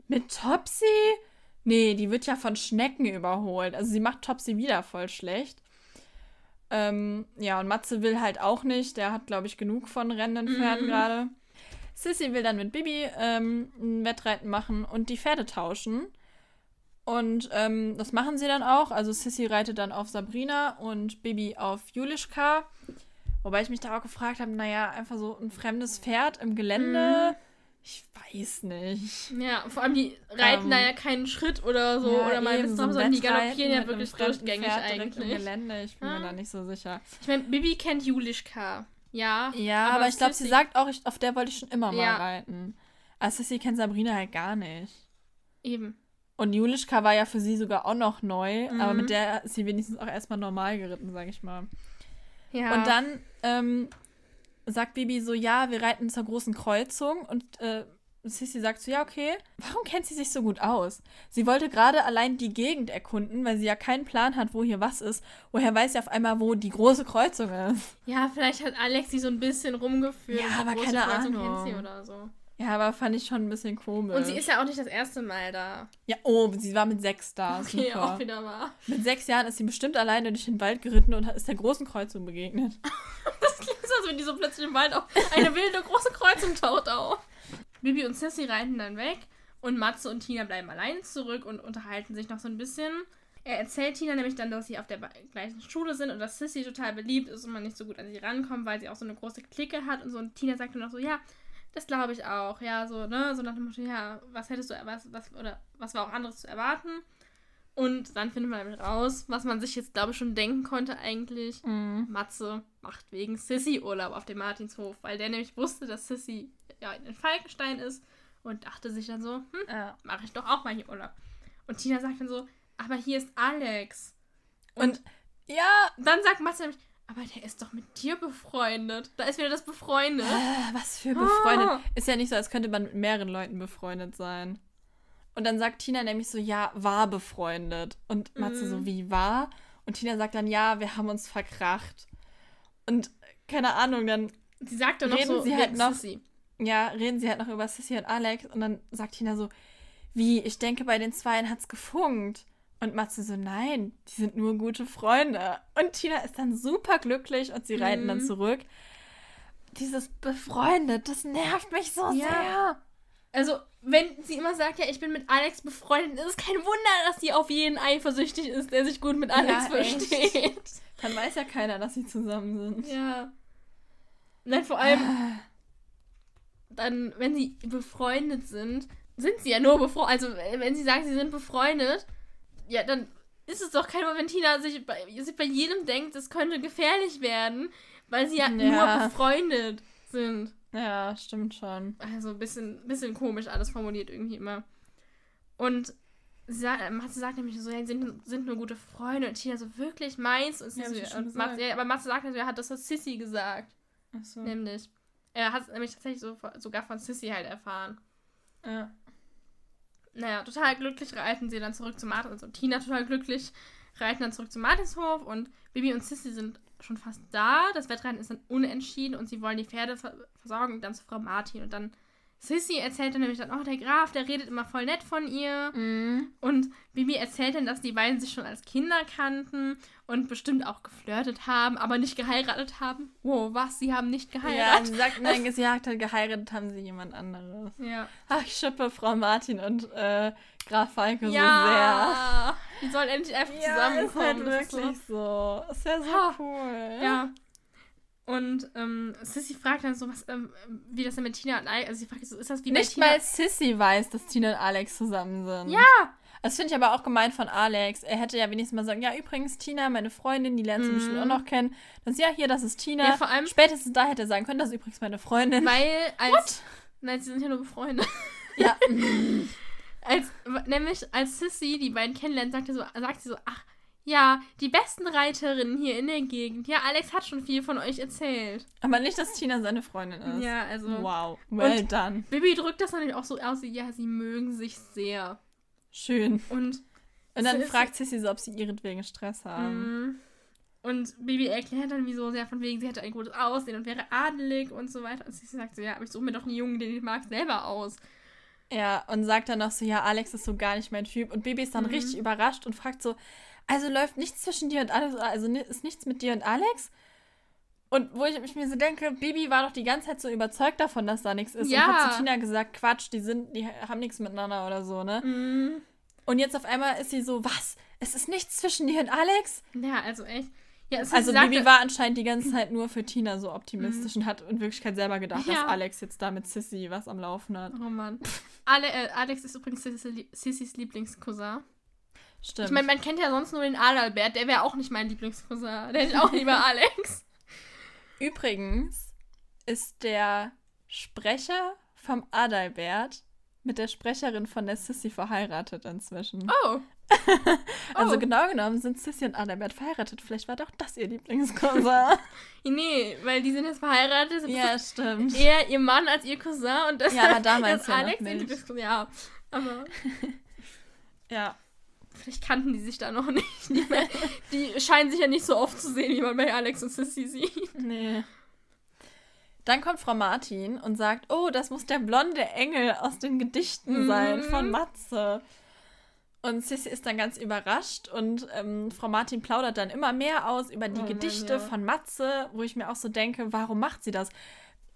mit Topsy? Nee, die wird ja von Schnecken überholt. Also sie macht Topsy wieder voll schlecht. Ähm, ja, und Matze will halt auch nicht. Der hat, glaube ich, genug von rennenden Pferden Mhm. gerade. Sissy will dann mit Bibi ähm, ein Wettreiten machen und die Pferde tauschen. Und ähm, das machen sie dann auch. Also Sissy reitet dann auf Sabrina und Bibi auf Julischka. Wobei ich mich da auch gefragt habe, naja, einfach so ein fremdes Pferd im Gelände. Ich weiß nicht. ja, vor allem die reiten Ähm, da ja keinen Schritt oder so. oder mal eben, so sondern die galoppieren ja wirklich durchgängig direkt Im eigentlich. Gelände, ich bin Ah. mir da nicht so sicher. Ich meine, Bibi kennt Julischka. Ja. Ja, aber, ich glaube, sie sagt auch, ich, auf der wollte ich schon immer mal Ja. reiten. Aber Sissy kennt Sabrina halt gar nicht. Eben. Und Julischka war ja für sie sogar auch noch neu, aber Mhm. mit der ist sie wenigstens auch erstmal normal geritten, sag ich mal. Ja. Und dann ähm, sagt Bibi so, ja, wir reiten zur großen Kreuzung und äh, Sissy sagt so, ja, okay. Warum kennt sie sich so gut aus? Sie wollte gerade allein die Gegend erkunden, weil sie ja keinen Plan hat, wo hier was ist. Woher weiß sie auf einmal, wo die große Kreuzung ist? Ja, vielleicht hat Alex sie so ein bisschen rumgeführt. Ja, aber keine Kreuzung Ahnung. so. Ja, aber fand ich schon ein bisschen komisch. Und sie ist ja auch nicht das erste Mal da. ja, oh, sie war mit sechs da. Okay, Super. auch wieder wahr. Mit sechs Jahren ist sie bestimmt alleine durch den Wald geritten und ist der großen Kreuzung begegnet. Das klingt so, als wenn die so plötzlich im Wald auf eine wilde große Kreuzung taucht auf. Bibi und Sissy reiten dann weg und Matze und Tina bleiben allein zurück und unterhalten sich noch so ein bisschen. Er erzählt Tina nämlich dann, dass sie auf der gleichen Schule sind und dass Sissy total beliebt ist und man nicht so gut an sie rankommt, weil sie auch so eine große Clique hat und so. Und Tina sagt dann noch so, ja, das glaube ich auch. Ja, so, ne? So nach dem Motto, ja, was hättest du, was, was, oder was war auch anderes zu erwarten? Und dann findet man raus, was man sich jetzt, glaube ich, schon denken konnte eigentlich. Mhm. Matze macht wegen Sissy Urlaub auf dem Martinshof, weil der nämlich wusste, dass Sissy ja in Falkenstein ist und dachte sich dann so, hm, Ja. mache ich doch auch mal hier Urlaub. Und Tina sagt dann so, aber hier ist Alex. Und ja, Dann sagt Matze nämlich, aber der ist doch mit dir befreundet. Da ist wieder das befreundet. Äh, was für befreundet. Ah. Ist ja nicht so, als könnte man mit mehreren Leuten befreundet sein. Und dann sagt Tina nämlich so, ja, war befreundet. Und Matze Mhm. so, wie war? Und Tina sagt dann, ja, wir haben uns verkracht. Und keine Ahnung, dann, Sie sagt dann noch Reden so, sie halt noch- Sissy. ja, reden sie halt noch über Sissy und Alex. Und dann sagt Tina so, wie, ich denke, bei den Zweien hat's gefunkt. Und Matze so, nein, die sind nur gute Freunde. Und Tina ist dann super glücklich und sie reiten dann Mhm. zurück. Dieses befreundet, das nervt mich so Ja. sehr. Also, wenn sie immer sagt, ja, ich bin mit Alex befreundet, ist es kein Wunder, dass sie auf jeden eifersüchtig ist, der sich gut mit Alex Ja, echt. versteht. Dann weiß ja keiner, dass sie zusammen sind. Ja. Nein, vor allem, dann, wenn sie befreundet sind, sind sie ja nur befreundet. Also, wenn sie sagen, sie sind befreundet, ja, dann ist es doch kein Wunder, wenn Tina sich bei, sich bei jedem denkt, es könnte gefährlich werden, weil sie ja, Ja. nur befreundet sind. Ja, stimmt schon. Also ein bisschen, bisschen komisch alles formuliert irgendwie immer. Und sie sagt, Matze sagt nämlich so, ja, sie sind, sind nur gute Freunde. Und Tina so, wirklich meinst? Und Ja, so, und Matze, ja, aber Matze sagt natürlich, er hat das hat Sissy gesagt. Achso. Nämlich. Er hat es nämlich tatsächlich so, sogar von Sissy halt erfahren. Ja. Naja, total glücklich reiten sie dann zurück zu Martin. Also Tina total glücklich reiten dann zurück zu Martinshof und Bibi und Sissy sind schon fast da. Das Wettrennen ist dann unentschieden und sie wollen die Pferde ver versorgen dann zu Frau Martin. Und dann Sissy erzählt dann nämlich dann, oh, der Graf, der redet immer voll nett von ihr. Mhm. Und Bibi erzählt dann, dass die beiden sich schon als Kinder kannten und bestimmt auch geflirtet haben, aber nicht geheiratet haben. Wow, was? Sie haben nicht Ja, geheiratet? sie sagt, nein, sie hat halt geheiratet, haben sie jemand anderes. Ja. Ach, ich schippe Frau Martin und äh, Graf Falke so sehr. Ja. Die sollen endlich einfach Ja, ist zusammenkommen. halt Das ist so- wirklich so. Ist ja so Ha. cool. Ja. Und ähm, Sissy fragt dann so, was, ähm, wie das denn mit Tina und Alex, also sie fragt so, ist das wie Nicht Tina? mal Sissy weiß, dass Tina und Alex zusammen sind. Ja! Das finde ich aber auch gemein von Alex. Er hätte ja wenigstens mal sagen, ja, übrigens, Tina, meine Freundin, die lernst du Mhm. bestimmt auch noch kennen. Dann ist ja, hier, das ist Tina. Ja, vor allem- Spätestens da hätte er sagen können, das ist übrigens meine Freundin. Weil als. Nein, sie sind ja nur befreundet. ja. Als, nämlich als Sissy die beiden kennenlernt, sagt, er so, sagt sie so, ach, ja, die besten Reiterinnen hier in der Gegend. Ja, Alex hat schon viel von euch erzählt. aber nicht, dass Tina seine Freundin ist. Ja, also. Wow. Well Und- done. Bibi drückt das natürlich auch so aus, ja, sie mögen sich sehr. Schön. Und Und dann Sissy- fragt Sissy so, ob sie ihretwegen Stress haben. Mhm. Und Bibi erklärt dann, wieso sehr von wegen, sie hätte ein gutes Aussehen und wäre adelig und so weiter. Und sie sagt so, ja, aber ich suche mir doch einen Jungen, den ich mag, selber aus. Ja, und sagt dann noch so, ja, Alex ist so gar nicht mein Typ. Und Bibi ist dann Mhm. richtig überrascht und fragt so, also läuft nichts zwischen dir und Alex, also ist nichts mit dir und Alex? Und wo ich, mir so denke, Bibi war doch die ganze Zeit so überzeugt davon, dass da nichts ist. Ja. Und hat zu Tina gesagt, Quatsch, die sind, die haben nichts miteinander oder so, ne? Mhm. Und jetzt auf einmal ist sie so, was? Es ist nichts zwischen dir und Alex? Ja, also echt. Ja, es Also Bibi war anscheinend die ganze Zeit nur für Tina so optimistisch und hat in Wirklichkeit selber gedacht, Ja. dass Alex jetzt da mit Sissy was am Laufen hat. Oh Mann. Ale, äh, Alex ist übrigens Sissys Sissys Lieblingscousin. Stimmt. Ich meine, man kennt ja sonst nur den Adalbert, der wäre auch nicht mein Lieblingscousin. Der ist auch lieber Alex. Übrigens ist der Sprecher vom Adalbert mit der Sprecherin von der Sissy verheiratet inzwischen. Oh. Also oh. genau genommen sind Sissy und Adalbert verheiratet. Vielleicht war doch das ihr Lieblingscousin. Nee, weil die sind jetzt verheiratet. Sind ja, stimmt. eher ihr Mann als ihr Cousin und das Ja, damals ist ja Alex ihr. Lieblingscousin. Ja, aber Ja. Vielleicht kannten die sich da noch nicht. Die, die scheinen sich ja nicht so oft zu sehen, wie man bei Alex und Sissy sieht. Nee. Dann kommt Frau Martin und sagt, oh, das muss der blonde Engel aus den Gedichten Mhm. sein von Matze. Und Sissy ist dann ganz überrascht und ähm, Frau Martin plaudert dann immer mehr aus über die Oh Mann, Gedichte ja. von Matze, wo ich mir auch so denke, warum macht sie das?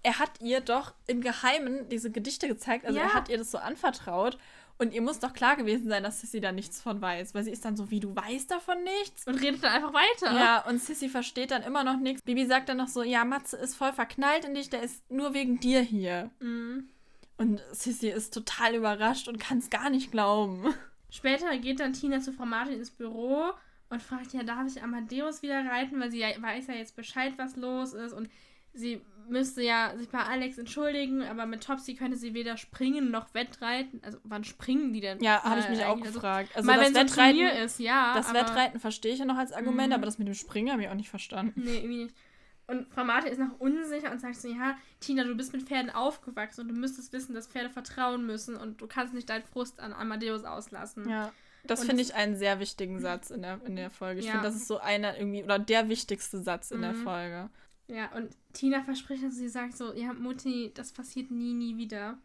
Er hat ihr doch im Geheimen diese Gedichte gezeigt, also Ja. er hat ihr das so anvertraut und ihr muss doch klar gewesen sein, dass Sissy da nichts von weiß, weil sie ist dann so, wie du weißt davon nichts? Und redet dann einfach weiter. Ja, und Sissy versteht dann immer noch nichts. Bibi sagt dann noch so, ja, Matze ist voll verknallt in dich, der ist nur wegen dir hier. Mhm. Und Sissy ist total überrascht und kann es gar nicht glauben. Später geht dann Tina zu Frau Martin ins Büro und fragt, ja, darf ich Amadeus wieder reiten, weil sie ja weiß ja jetzt Bescheid, was los ist und sie müsste ja sich bei Alex entschuldigen, aber mit Topsy könnte sie weder springen noch wettreiten. Also wann springen die denn? Ja, habe ich äh, mich auch? Also, gefragt. Also mal das wenn so Wettreiten, Turnier ist, ja. das Wettreiten verstehe ich ja noch als Argument, Mhm. aber das mit dem Springen habe ich auch nicht verstanden. Nee, irgendwie nicht. Und Frau Martin ist noch unsicher und sagt so, ja, Tina, du bist mit Pferden aufgewachsen und du müsstest wissen, dass Pferde vertrauen müssen und du kannst nicht deinen Frust an Amadeus auslassen. Ja. Das finde ich einen sehr wichtigen Satz in der, in der Folge. Ich Ja. finde, das ist so einer irgendwie, oder der wichtigste Satz in der Mhm. Folge. Ja, und Tina verspricht, dass sie sagt so, ja, Mutti, das passiert nie, nie wieder.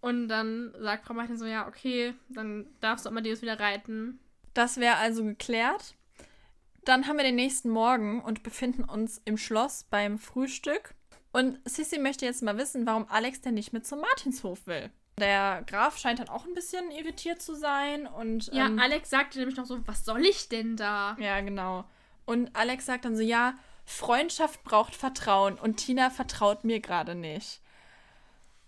Und dann sagt Frau Martin so, ja, okay, dann darfst du Amadeus wieder reiten. Das wäre also geklärt. Dann haben wir den nächsten Morgen und befinden uns im Schloss beim Frühstück. Und Sissy möchte jetzt mal wissen, warum Alex denn nicht mit zum Martinshof will. Der Graf scheint dann auch ein bisschen irritiert zu sein und Ja, ähm, Alex sagte nämlich noch so, was soll ich denn da? ja genau. Und Alex sagt dann so, ja, Freundschaft braucht Vertrauen und Tina vertraut mir gerade nicht.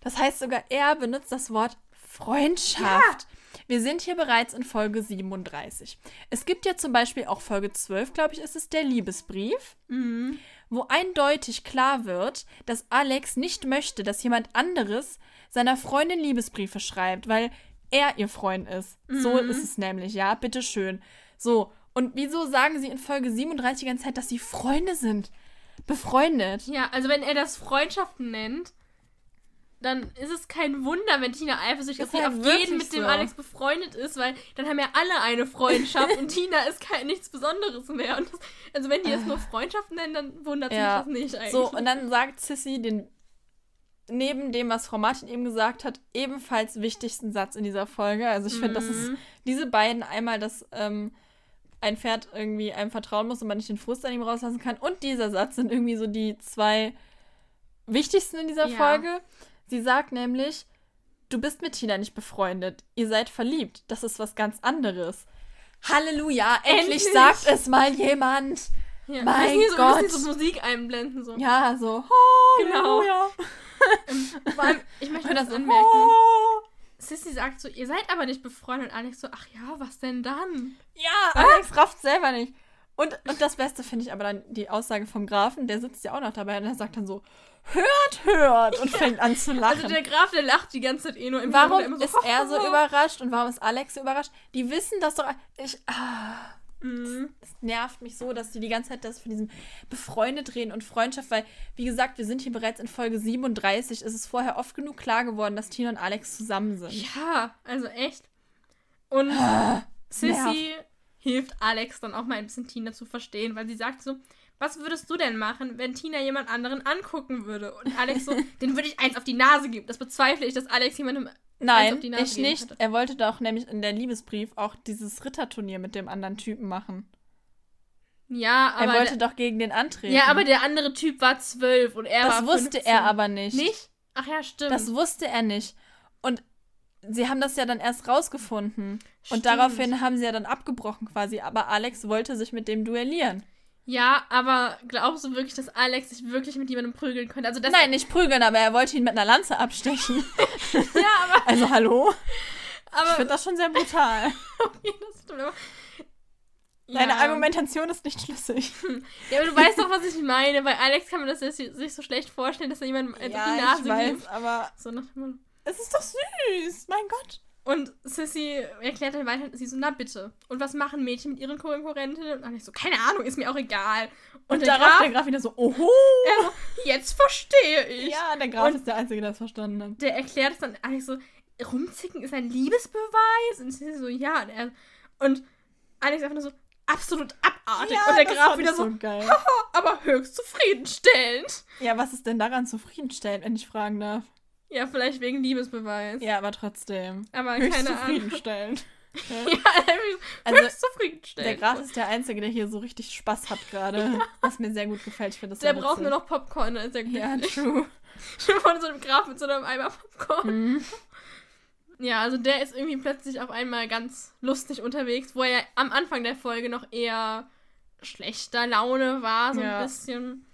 Das heißt sogar, er benutzt das Wort Freundschaft. Wir sind hier bereits in Folge 37. Es gibt ja zum Beispiel auch Folge 12, glaube ich, ist es der Liebesbrief, Mhm. wo eindeutig klar wird, dass Alex nicht möchte, dass jemand anderes seiner Freundin Liebesbriefe schreibt, weil er ihr Freund ist. So Mhm. ist es nämlich, ja, bitteschön. So, und wieso sagen sie in Folge 37 die ganze Zeit, dass sie Freunde sind? Befreundet. Ja, also wenn er das Freundschaften nennt, dann ist es kein Wunder, wenn Tina eifersüchtig Ist ist, halt auf jeden, mit dem so. Alex befreundet ist, weil dann haben ja alle eine Freundschaft und Tina ist kein, nichts Besonderes mehr. Und das, also wenn die jetzt nur Freundschaften nennen, dann wundert sich Ja. das nicht eigentlich. So, und dann sagt Sissy den neben dem, was Frau Martin eben gesagt hat, ebenfalls wichtigsten Satz in dieser Folge. Also ich finde, das ist Mhm. diese beiden einmal, dass ähm, ein Pferd irgendwie einem vertrauen muss und man nicht den Frust an ihm rauslassen kann. Und dieser Satz sind irgendwie so die zwei wichtigsten in dieser Ja. Folge. Sie sagt nämlich, du bist mit Tina nicht befreundet. Ihr seid verliebt. Das ist was ganz anderes. Halleluja, endlich, Endlich. sagt es mal jemand. ja, mein so, Gott. so Musik einblenden. So. Ja, so. Genau. Halleluja. Vor allem, ich möchte das anmerken. Sissy sagt so, ihr seid aber nicht befreundet. Und Alex so, ach ja, was denn dann? Ja, Alex rafft selber nicht. Und, und das Beste finde ich aber dann die Aussage vom Grafen, der sitzt ja auch noch dabei und der sagt dann so, hört, hört und fängt an zu lachen. Also der Graf, der lacht die ganze Zeit eh nur im warum Hintergrund ist er so überrascht und warum ist Alex so überrascht? Die wissen das doch. Ich, ah, Mhm. es nervt mich so, dass die die ganze Zeit das von diesem befreundet reden und Freundschaft, weil, wie gesagt, wir sind hier bereits in Folge 37. Es ist vorher oft genug klar geworden, dass Tina und Alex zusammen sind. Ja, also echt. Und Ah, Sissy hilft Alex dann auch mal ein bisschen Tina zu verstehen, weil sie sagt so, was würdest du denn machen, wenn Tina jemand anderen angucken würde? Und Alex so, den würde ich eins auf die Nase geben. Das bezweifle ich, dass Alex jemandem Nein, ich nicht. hätte. Er wollte doch nämlich in der Liebesbrief auch dieses Ritterturnier mit dem anderen Typen machen. Ja, Er aber wollte der, doch gegen den antreten. ja, aber der andere Typ war zwölf und er das war wusste 15. er aber nicht. nicht. Ach ja, stimmt. Das wusste er nicht. Und sie haben das ja dann erst rausgefunden. Stimmt. Und daraufhin haben sie ja dann abgebrochen quasi. Aber Alex wollte sich mit dem duellieren. Ja, aber glaubst du wirklich, dass Alex sich wirklich mit jemandem prügeln könnte? Also das, Nein, nicht prügeln, aber er wollte ihn mit einer Lanze abstechen. Ja, aber, Also hallo? Ich aber finde das schon sehr brutal. okay, das stimmt. Aber, Deine Ja. Argumentation ist nicht schlüssig. Ja, aber du weißt doch, was ich meine. Bei Alex kann man das sich so schlecht vorstellen, dass er jemandem eins auf die Nase ich weiß, gibt. aber So nach dem es ist doch süß. Mein Gott. Und Sissy erklärt dann weiter, sie so, na bitte. Und was machen Mädchen mit ihren Konkurrentinnen? Und Alex so, keine Ahnung, ist mir auch egal. Und, Und, der darauf Graf, der Graf wieder so, oho. er so, jetzt verstehe ich. Ja, der Graf Und- ist der Einzige, der es verstanden hat. Der erklärt es dann Alex so, rumzicken ist ein Liebesbeweis? Und Sissy so, ja. Und, er, und Alex einfach nur so, absolut abartig. und der Graf ich wieder so, geil. aber höchst zufriedenstellend. Ja, was ist denn daran zufriedenstellend, wenn ich fragen darf? Ja, vielleicht wegen Liebesbeweis. Ja, aber trotzdem. Aber Höchst keine Ahnung. zufriedenstellend. Ja, Also, höchst zufriedenstellend. der Graf ist der Einzige, der hier so richtig Spaß hat gerade. Was mir sehr gut gefällt. Ich das Der braucht nur noch Popcorn, dann ist er Ja, glücklich. true. Von so einem Graf mit so einem Eimer Popcorn. Mhm. Ja, also der ist irgendwie plötzlich auf einmal ganz lustig unterwegs, wo er am Anfang der Folge noch eher schlechter Laune war, so Ja. ein bisschen.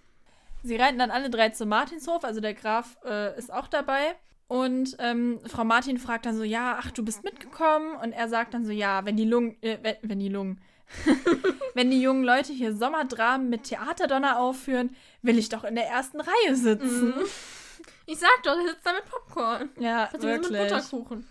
Sie reiten dann alle drei zum Martinshof, also der Graf äh, ist auch dabei. Und ähm, Frau Martin fragt dann so, ja, ach, du bist mitgekommen. Und er sagt dann so, ja, wenn die Lungen, äh, wenn, wenn die Lungen, wenn die jungen Leute hier Sommerdramen mit Theaterdonner aufführen, will ich doch in der ersten Reihe sitzen. Mhm. Ich sag doch, der sitzt da mit Popcorn. Ja, mit wirklich. Butterkuchen.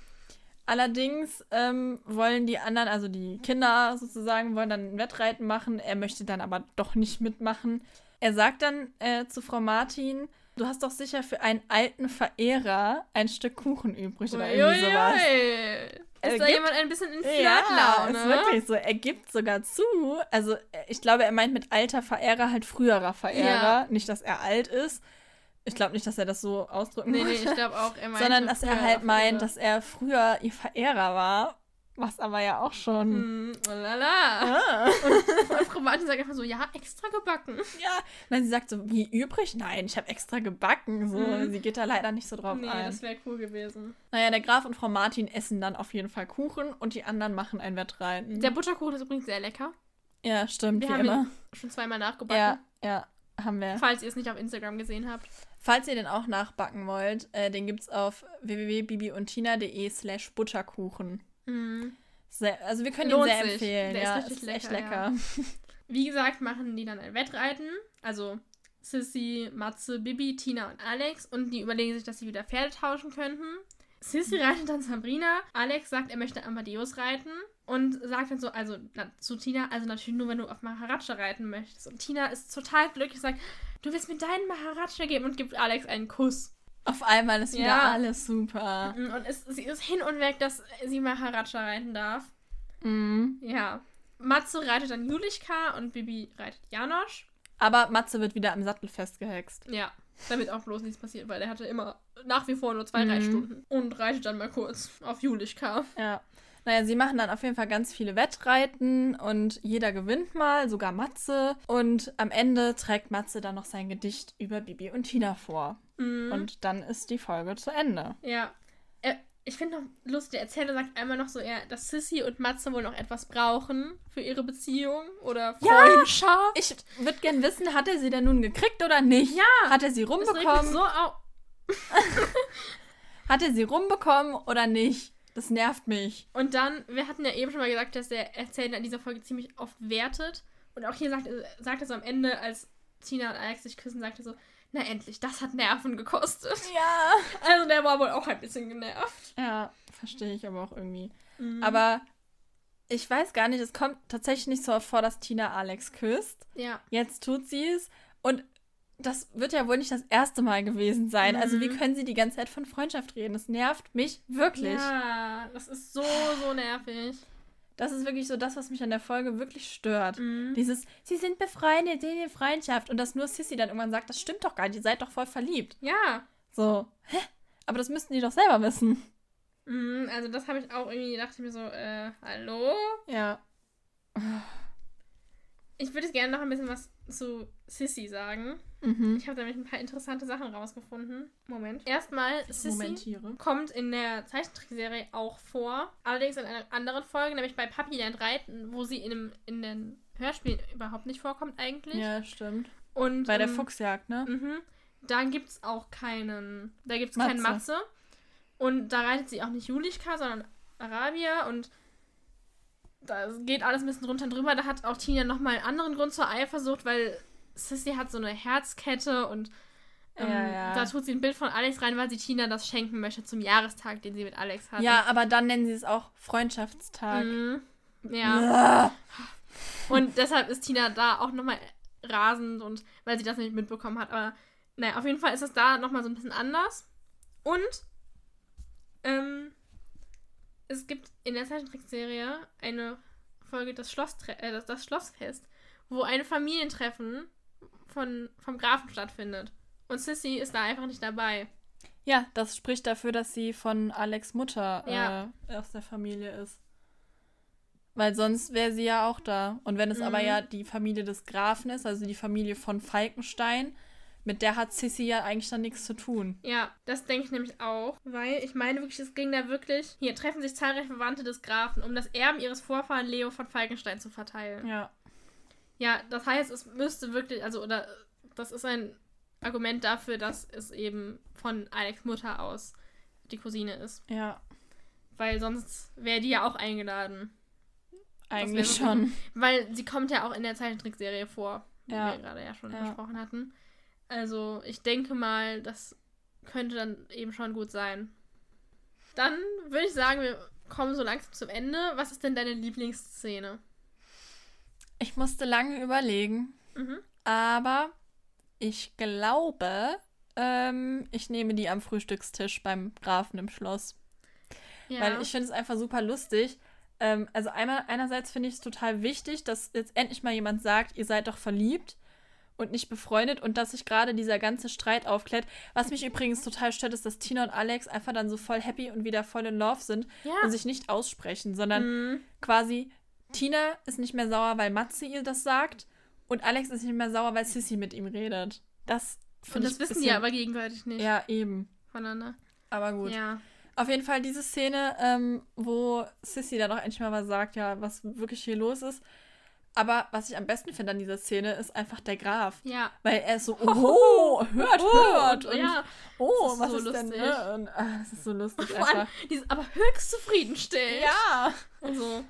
Allerdings ähm, wollen die anderen, also die Kinder sozusagen, wollen dann ein Wettreiten machen. Er möchte dann aber doch nicht mitmachen. Er sagt dann äh, zu Frau Martin, du hast doch sicher für einen alten Verehrer ein Stück Kuchen übrig oder irgendwie sowas. Uiuiui. Er Ist da gibt- jemand ein bisschen in Ja, Flirtlaune? ist wirklich so. Er gibt sogar zu. Also, äh, ich glaube, er meint mit alter Verehrer halt früherer Verehrer. Ja. Nicht, dass er alt ist. Ich glaube nicht, dass er das so ausdrücken Nee, nee, wollte. ich glaube auch, er meinte sondern dass er halt meint, dass er früher ihr Verehrer war. Was aber ja auch schon. Hm, oh lala. Ah. Und Frau Martin sagt einfach so, ja, extra gebacken. Ja. Nein, sie sagt so, wie übrig? Nein, ich habe extra gebacken. So, Mhm. sie geht da leider nicht so drauf nee, ein. das wäre cool gewesen. Naja, der Graf und Frau Martin essen dann auf jeden Fall Kuchen und die anderen machen ein Wettreiten. Der Butterkuchen ist übrigens sehr lecker. ja, stimmt, Wir wie haben immer. ihn schon zweimal nachgebacken. Ja, ja, haben wir. Falls ihr es nicht auf Instagram gesehen habt. Falls ihr den auch nachbacken wollt, äh, den gibt's auf www.bibiundtina.de slash Butterkuchen. Mhm. Sehr, also wir können Lohnt ihn sehr sich. empfehlen. Der ist ja, richtig ist echt lecker, lecker. Wie gesagt, machen die dann ein Wettreiten. Also Sissy, Matze, Bibi, Tina und Alex. Und die überlegen sich, dass sie wieder Pferde tauschen könnten. Sissy reitet dann Sabrina. Alex sagt, er möchte Amadeus reiten. Und sagt dann so, also na, zu Tina, also natürlich nur, wenn du auf Maharaja reiten möchtest. Und Tina ist total glücklich und sagt, du willst mir deinen Maharaja geben und gibt Alex einen Kuss. Auf einmal ist wieder Ja. alles super. Und es, sie ist hin und weg, dass sie Maharaja reiten darf. Mhm. Ja. Matze reitet dann Julichka und Bibi reitet Janosch. Aber Matze wird wieder am Sattel festgehext. Ja, damit auch bloß nichts passiert, weil er hatte immer nach wie vor nur zwei Mhm. Reitstunden. Und reitet dann mal kurz auf Julichka. Ja. Naja, sie machen dann auf jeden Fall ganz viele Wettreiten und jeder gewinnt mal, sogar Matze. Und am Ende trägt Matze dann noch sein Gedicht über Bibi und Tina vor. Mhm. Und dann ist die Folge zu Ende. ja. Er, ich finde noch lustig, der Erzähler sagt einmal noch so, eher, dass Sissy und Matze wohl noch etwas brauchen für ihre Beziehung oder Ja! Freundschaft. Ich würde gern wissen, hat er sie denn nun gekriegt oder nicht? Ja! Hat er sie Das rumbekommen? so au Hat er sie rumbekommen oder nicht? Das nervt mich. Und dann, wir hatten ja eben schon mal gesagt, dass der Erzähler in dieser Folge ziemlich oft wertet. Und auch hier sagt, sagt er so am Ende, als Tina und Alex sich küssen, sagt er so, na endlich, das hat Nerven gekostet. Ja. Also der war wohl auch ein bisschen genervt. Ja, verstehe ich aber auch irgendwie. Mhm. Aber ich weiß gar nicht, es kommt tatsächlich nicht so oft vor, dass Tina Alex küsst. ja. Jetzt tut sie es. Und das wird ja wohl nicht das erste Mal gewesen sein. Also wie Mhm. können sie die ganze Zeit von Freundschaft reden? Das nervt mich wirklich. Ja, das ist so, so nervig. Das ist wirklich so das, was mich an der Folge wirklich stört. Mhm. Dieses, sie sind befreundet, in Freundschaft. Und dass nur Sissy dann irgendwann sagt, das stimmt doch gar nicht, ihr seid doch voll verliebt. Ja. So, hä? Aber das müssten die doch selber wissen. Mhm, also das habe ich auch irgendwie, dachte ich mir so, äh, hallo? Ja. Ich würde gerne noch ein bisschen was zu Sissy sagen. Mhm. Ich habe nämlich ein paar interessante Sachen rausgefunden. Moment. Erstmal, Sissy Momentiere. kommt in der Zeichentrickserie auch vor. Allerdings in einer anderen Folge, nämlich bei Papi lernt reiten, wo sie in, dem, in den Hörspielen überhaupt nicht vorkommt eigentlich. Ja, stimmt. Und, Bei der ähm, Fuchsjagd, ne? Mhm. Da gibt es auch keinen. Da gibt es Matze. keinen Matze. Und da reitet sie auch nicht Julika, sondern Arabia. Und da geht alles ein bisschen drunter und drüber. Da hat auch Tina nochmal einen anderen Grund zur Eifersucht, weil Sissy hat so eine Herzkette und ähm, Ja, ja. da tut sie ein Bild von Alex rein, weil sie Tina das schenken möchte zum Jahrestag, den sie mit Alex hat. Ja, aber dann nennen sie es auch Freundschaftstag. Mhm. Ja. Und deshalb ist Tina da auch nochmal rasend und weil sie das nicht mitbekommen hat. Aber naja, auf jeden Fall ist es da nochmal so ein bisschen anders. Und ähm, es gibt in der Zeichentrickserie eine Folge das, Schlosstre äh, das, das Schlossfest, wo ein Familientreffen von, vom Grafen stattfindet. Und Sissy ist da einfach nicht dabei. Ja, das spricht dafür, dass sie von Alex Mutter Ja. äh, aus der Familie ist. Weil sonst wäre sie ja auch da. Und wenn es Mhm. aber ja die Familie des Grafen ist, also die Familie von Falkenstein, mit der hat Sissy ja eigentlich dann nichts zu tun. Ja, das denke ich nämlich auch. Weil ich meine wirklich, es ging da wirklich. Hier treffen sich zahlreiche Verwandte des Grafen, um das Erben ihres Vorfahren Leo von Falkenstein zu verteilen. Ja. Ja, das heißt, es müsste wirklich, also, oder das ist ein Argument dafür, dass es eben von Alex Mutter aus die Cousine ist. Ja, Weil sonst wäre die ja auch eingeladen. eigentlich schon. Weil sie kommt ja auch in der Zeichentrickserie vor, die Ja. wir gerade ja schon Ja. besprochen hatten. Also ich denke mal, das könnte dann eben schon gut sein. Dann würde ich sagen, wir kommen so langsam zum Ende. Was ist denn deine Lieblingsszene? Ich musste lange überlegen, Mhm. aber ich glaube, ähm, ich nehme die am Frühstückstisch beim Grafen im Schloss. Ja. Weil ich finde es einfach super lustig. Ähm, also einmal, einerseits finde ich es total wichtig, dass jetzt endlich mal jemand sagt, ihr seid doch verliebt und nicht befreundet und dass sich gerade dieser ganze Streit aufklärt. Was mich übrigens total stört, ist, dass Tina und Alex einfach dann so voll happy und wieder voll in Love sind ja. und sich nicht aussprechen, sondern Mhm. quasi Tina ist nicht mehr sauer, weil Matze ihr das sagt und Alex ist nicht mehr sauer, weil Sissy mit ihm redet. Das Und das wissen bisschen- die aber gegenseitig nicht Ja, eben. voneinander. Aber gut. Ja. Auf jeden Fall diese Szene, ähm, wo Sissy dann auch endlich mal was sagt, ja, was wirklich hier los ist. Aber was ich am besten finde an dieser Szene, ist einfach der Graf. Ja. Weil er ist so, oh, hört, hört. Und, ja. oh, ist was so ist denn? lustig. Ne? Und, ah, das ist so lustig Vor allem, die ist aber höchst zufriedenstellend. Ja. Also,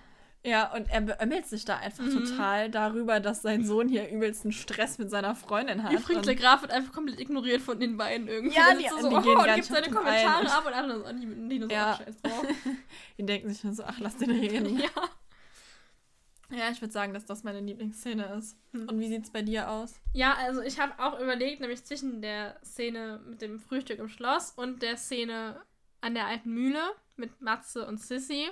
Ja, und er beömmelt sich da einfach Mhm. total darüber, dass sein Sohn hier übelsten Stress mit seiner Freundin hat. übrigens, der Graf wird einfach komplett ignoriert von den beiden irgendwie. Ja, die- die so, gehen oh, gar und gibt seine Kommentare ein. ab und andere so, die, die nur so, Ja. scheiß drauf. die denken sich nur so, ach, lass den reden. ja. Ja, ich würde sagen, dass das meine Lieblingsszene ist. Hm. Und wie sieht's bei dir aus? Ja, also ich habe auch überlegt, nämlich zwischen der Szene mit dem Frühstück im Schloss und der Szene an der alten Mühle mit Matze und Sissy.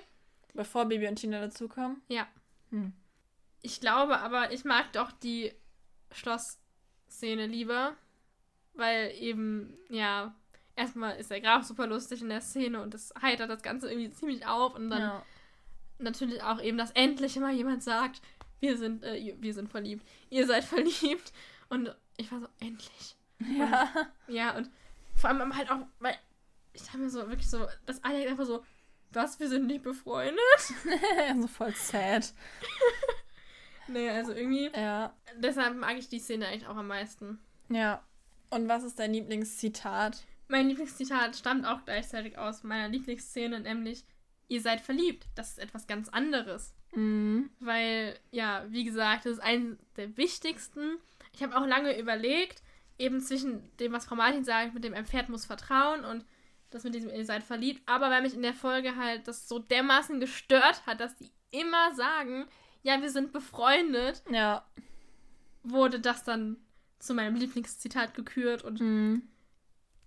Bevor Baby und Tina dazukommen? Ja. Hm. Ich glaube aber, ich mag doch die Schlussszene lieber, weil eben, ja, erstmal ist der Graf super lustig in der Szene und das heitert das Ganze irgendwie ziemlich auf und dann Ja. Natürlich auch eben, dass endlich mal jemand sagt, wir sind, äh, wir sind verliebt, ihr seid verliebt und ich war so, endlich. ja. Ja, und vor allem halt auch, weil ich dachte mir so, wirklich so, dass Alex einfach so, was, wir sind nicht befreundet? so voll sad. Nee, also irgendwie, Ja. deshalb mag ich die Szene eigentlich auch am meisten. Ja. Und was ist dein Lieblingszitat? Mein Lieblingszitat stammt auch gleichzeitig aus meiner Lieblingsszene, nämlich, ihr seid verliebt. Das ist etwas ganz anderes. Mhm. Weil, ja, wie gesagt, das ist eines der wichtigsten. Ich habe auch lange überlegt, eben zwischen dem, was Frau Martin sagt, mit dem ein Pferd muss vertrauen und das mit diesem, ihr seid verliebt. Aber weil mich in der Folge halt das so dermaßen gestört hat, dass die immer sagen, ja, wir sind befreundet, Ja. wurde das dann zu meinem Lieblingszitat gekürt und Mhm.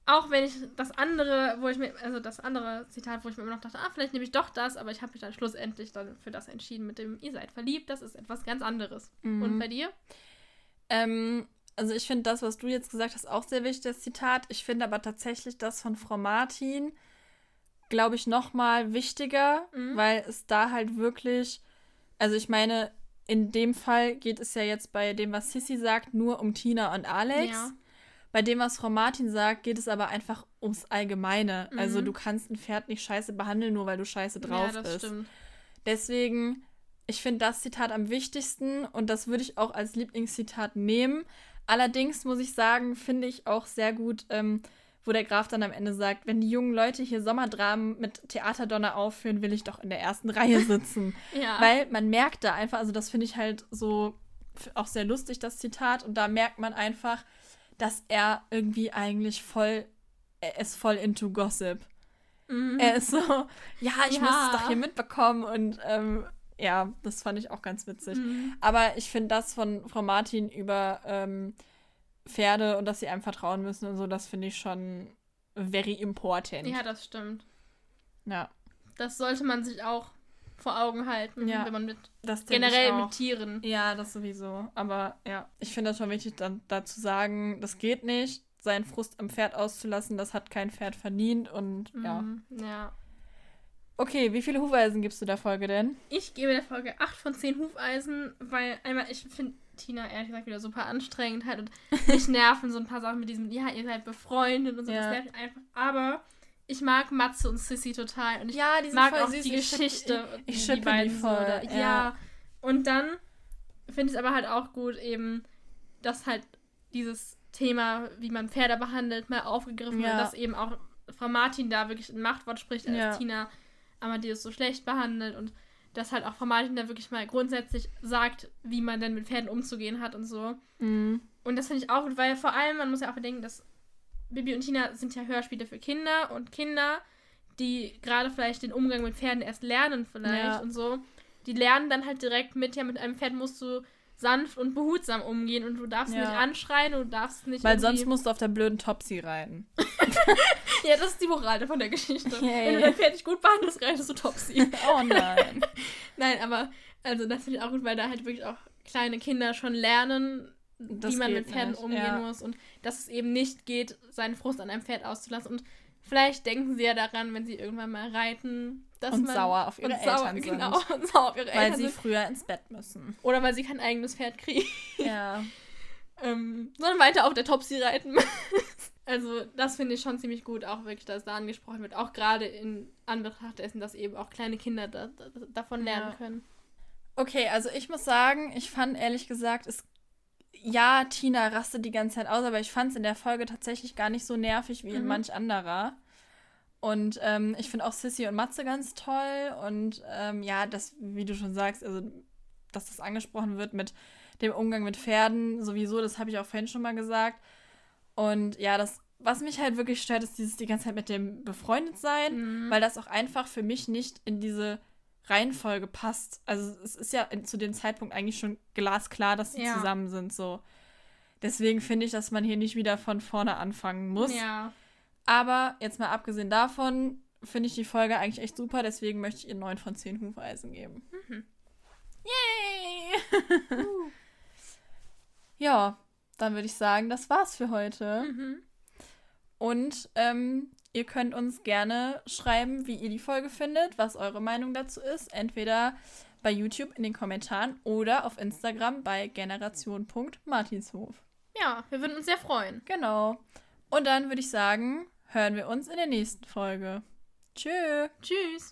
Auch wenn ich das andere, wo ich mir, also das andere Zitat, wo ich mir immer noch dachte, ah, vielleicht nehme ich doch das, aber ich habe mich dann schlussendlich dann für das entschieden mit dem, ihr seid verliebt, das ist etwas ganz anderes. Mhm. Und bei dir? Ähm, also ich finde das, was du jetzt gesagt hast, auch sehr wichtig, das Zitat. Ich finde aber tatsächlich das von Frau Martin, glaube ich, noch mal wichtiger, Mhm. weil es da halt wirklich, also ich meine, in dem Fall geht es ja jetzt bei dem, was Sissy sagt, nur um Tina und Alex. Ja. Bei dem, was Frau Martin sagt, geht es aber einfach ums Allgemeine. Mhm. Also du kannst ein Pferd nicht scheiße behandeln, nur weil du scheiße drauf ja, das bist. stimmt. Deswegen, ich finde das Zitat am wichtigsten und das würde ich auch als Lieblingszitat nehmen. Allerdings muss ich sagen, finde ich auch sehr gut, ähm, wo der Graf dann am Ende sagt, wenn die jungen Leute hier Sommerdramen mit Theaterdonner aufführen, will ich doch in der ersten Reihe sitzen. Ja. Weil man merkt da einfach, also das finde ich halt so auch sehr lustig, das Zitat. Und da merkt man einfach, dass er irgendwie eigentlich voll, er ist voll into Gossip. mhm. Er ist so, ja, ich muss Ja. es doch hier mitbekommen und ähm, ja, das fand ich auch ganz witzig. Mhm. Aber ich finde das von Frau Martin über ähm, Pferde und dass sie einem vertrauen müssen und so, das finde ich schon very important. Ja, das stimmt. Ja, Das sollte man sich auch vor Augen halten, Ja. wenn man mit generell mit Tieren. Ja, das sowieso. Aber ja, ich finde das schon wichtig, dann dazu sagen, das geht nicht, seinen Frust am Pferd auszulassen, das hat kein Pferd verdient und ja. Mhm. ja. Okay, wie viele Hufeisen gibst du der Folge denn? Ich gebe der Folge 8 von 10 Hufeisen, weil einmal, ich finde Tina ehrlich gesagt wieder super anstrengend halt und mich nerven so ein paar Sachen mit diesem, ja, ihr seid befreundet und so, Ja. das nervt einfach. Aber ich mag Matze und Sissy total und ich Ja, die mag auch süß. die Geschichte. ich- ich die schippe die beiden voll, So, ja. ja. Und dann finde ich es aber halt auch gut, eben, dass halt dieses Thema, wie man Pferde behandelt, mal aufgegriffen Ja. wird, dass eben auch Frau Martin da wirklich ein Machtwort spricht, als Ja. Tina Amadeus so schlecht behandelt und dass halt auch Frau Martin da wirklich mal grundsätzlich sagt, wie man denn mit Pferden umzugehen hat und so. Mhm. Und das finde ich auch gut, weil vor allem, man muss ja auch bedenken, dass Bibi und Tina sind ja Hörspiele für Kinder und Kinder, die gerade vielleicht den Umgang mit Pferden erst lernen vielleicht Ja. und so, die lernen dann halt direkt mit, ja, mit einem Pferd musst du sanft und behutsam umgehen und du darfst Ja. nicht anschreien und du darfst nicht Weil irgendwie- sonst musst du auf der blöden Topsy reiten. Ja, das ist die Moral von der Geschichte. Yay. Wenn du dein Pferd nicht gut behandelst, reitest du Topsy. Oh nein. Nein, aber also das finde ich auch gut, weil da halt wirklich auch kleine Kinder schon lernen, Das wie man mit Pferden nicht, umgehen ja. muss und dass es eben nicht geht, seinen Frust an einem Pferd auszulassen. Und vielleicht denken sie ja daran, wenn sie irgendwann mal reiten, dass Und man sauer auf ihre und sauer, Eltern sind. Genau, und sauer auf ihre Weil Eltern sie sind. früher ins Bett müssen. Oder weil sie kein eigenes Pferd kriegen, Ja. ähm, sondern weiter auf der Topsy reiten. also das finde ich schon ziemlich gut, auch wirklich, dass da angesprochen wird. Auch gerade in Anbetracht dessen, dass eben auch kleine Kinder da, da, davon lernen Ja. können. Okay, also ich muss sagen, ich fand ehrlich gesagt, es. Ja, Tina rastet die ganze Zeit aus, aber ich fand es in der Folge tatsächlich gar nicht so nervig wie in Mhm. manch anderer. Und ähm, ich finde auch Sissy und Matze ganz toll. Und ähm, ja, das, wie du schon sagst, also, dass das angesprochen wird mit dem Umgang mit Pferden, sowieso, das habe ich auch vorhin schon mal gesagt. Und ja, das, was mich halt wirklich stört, ist dieses die ganze Zeit mit dem befreundet sein Mhm. weil das auch einfach für mich nicht in diese Reihenfolge passt. Also es ist ja zu dem Zeitpunkt eigentlich schon glasklar, dass sie Ja. zusammen sind. So. Deswegen finde ich, dass man hier nicht wieder von vorne anfangen muss. Ja. Aber jetzt mal abgesehen davon, finde ich die Folge eigentlich echt super. Deswegen möchte ich ihr 9 von 10 Hufeisen geben. Mhm. Yay! ja, dann würde ich sagen, das war's für heute. Mhm. Und ähm, ihr könnt uns gerne schreiben, wie ihr die Folge findet, was eure Meinung dazu ist. Entweder bei YouTube in den Kommentaren oder auf Instagram bei generation.martinshof. Ja, wir würden uns sehr freuen. Genau. Und dann würde ich sagen, hören wir uns in der nächsten Folge. Tschö. Tschüss.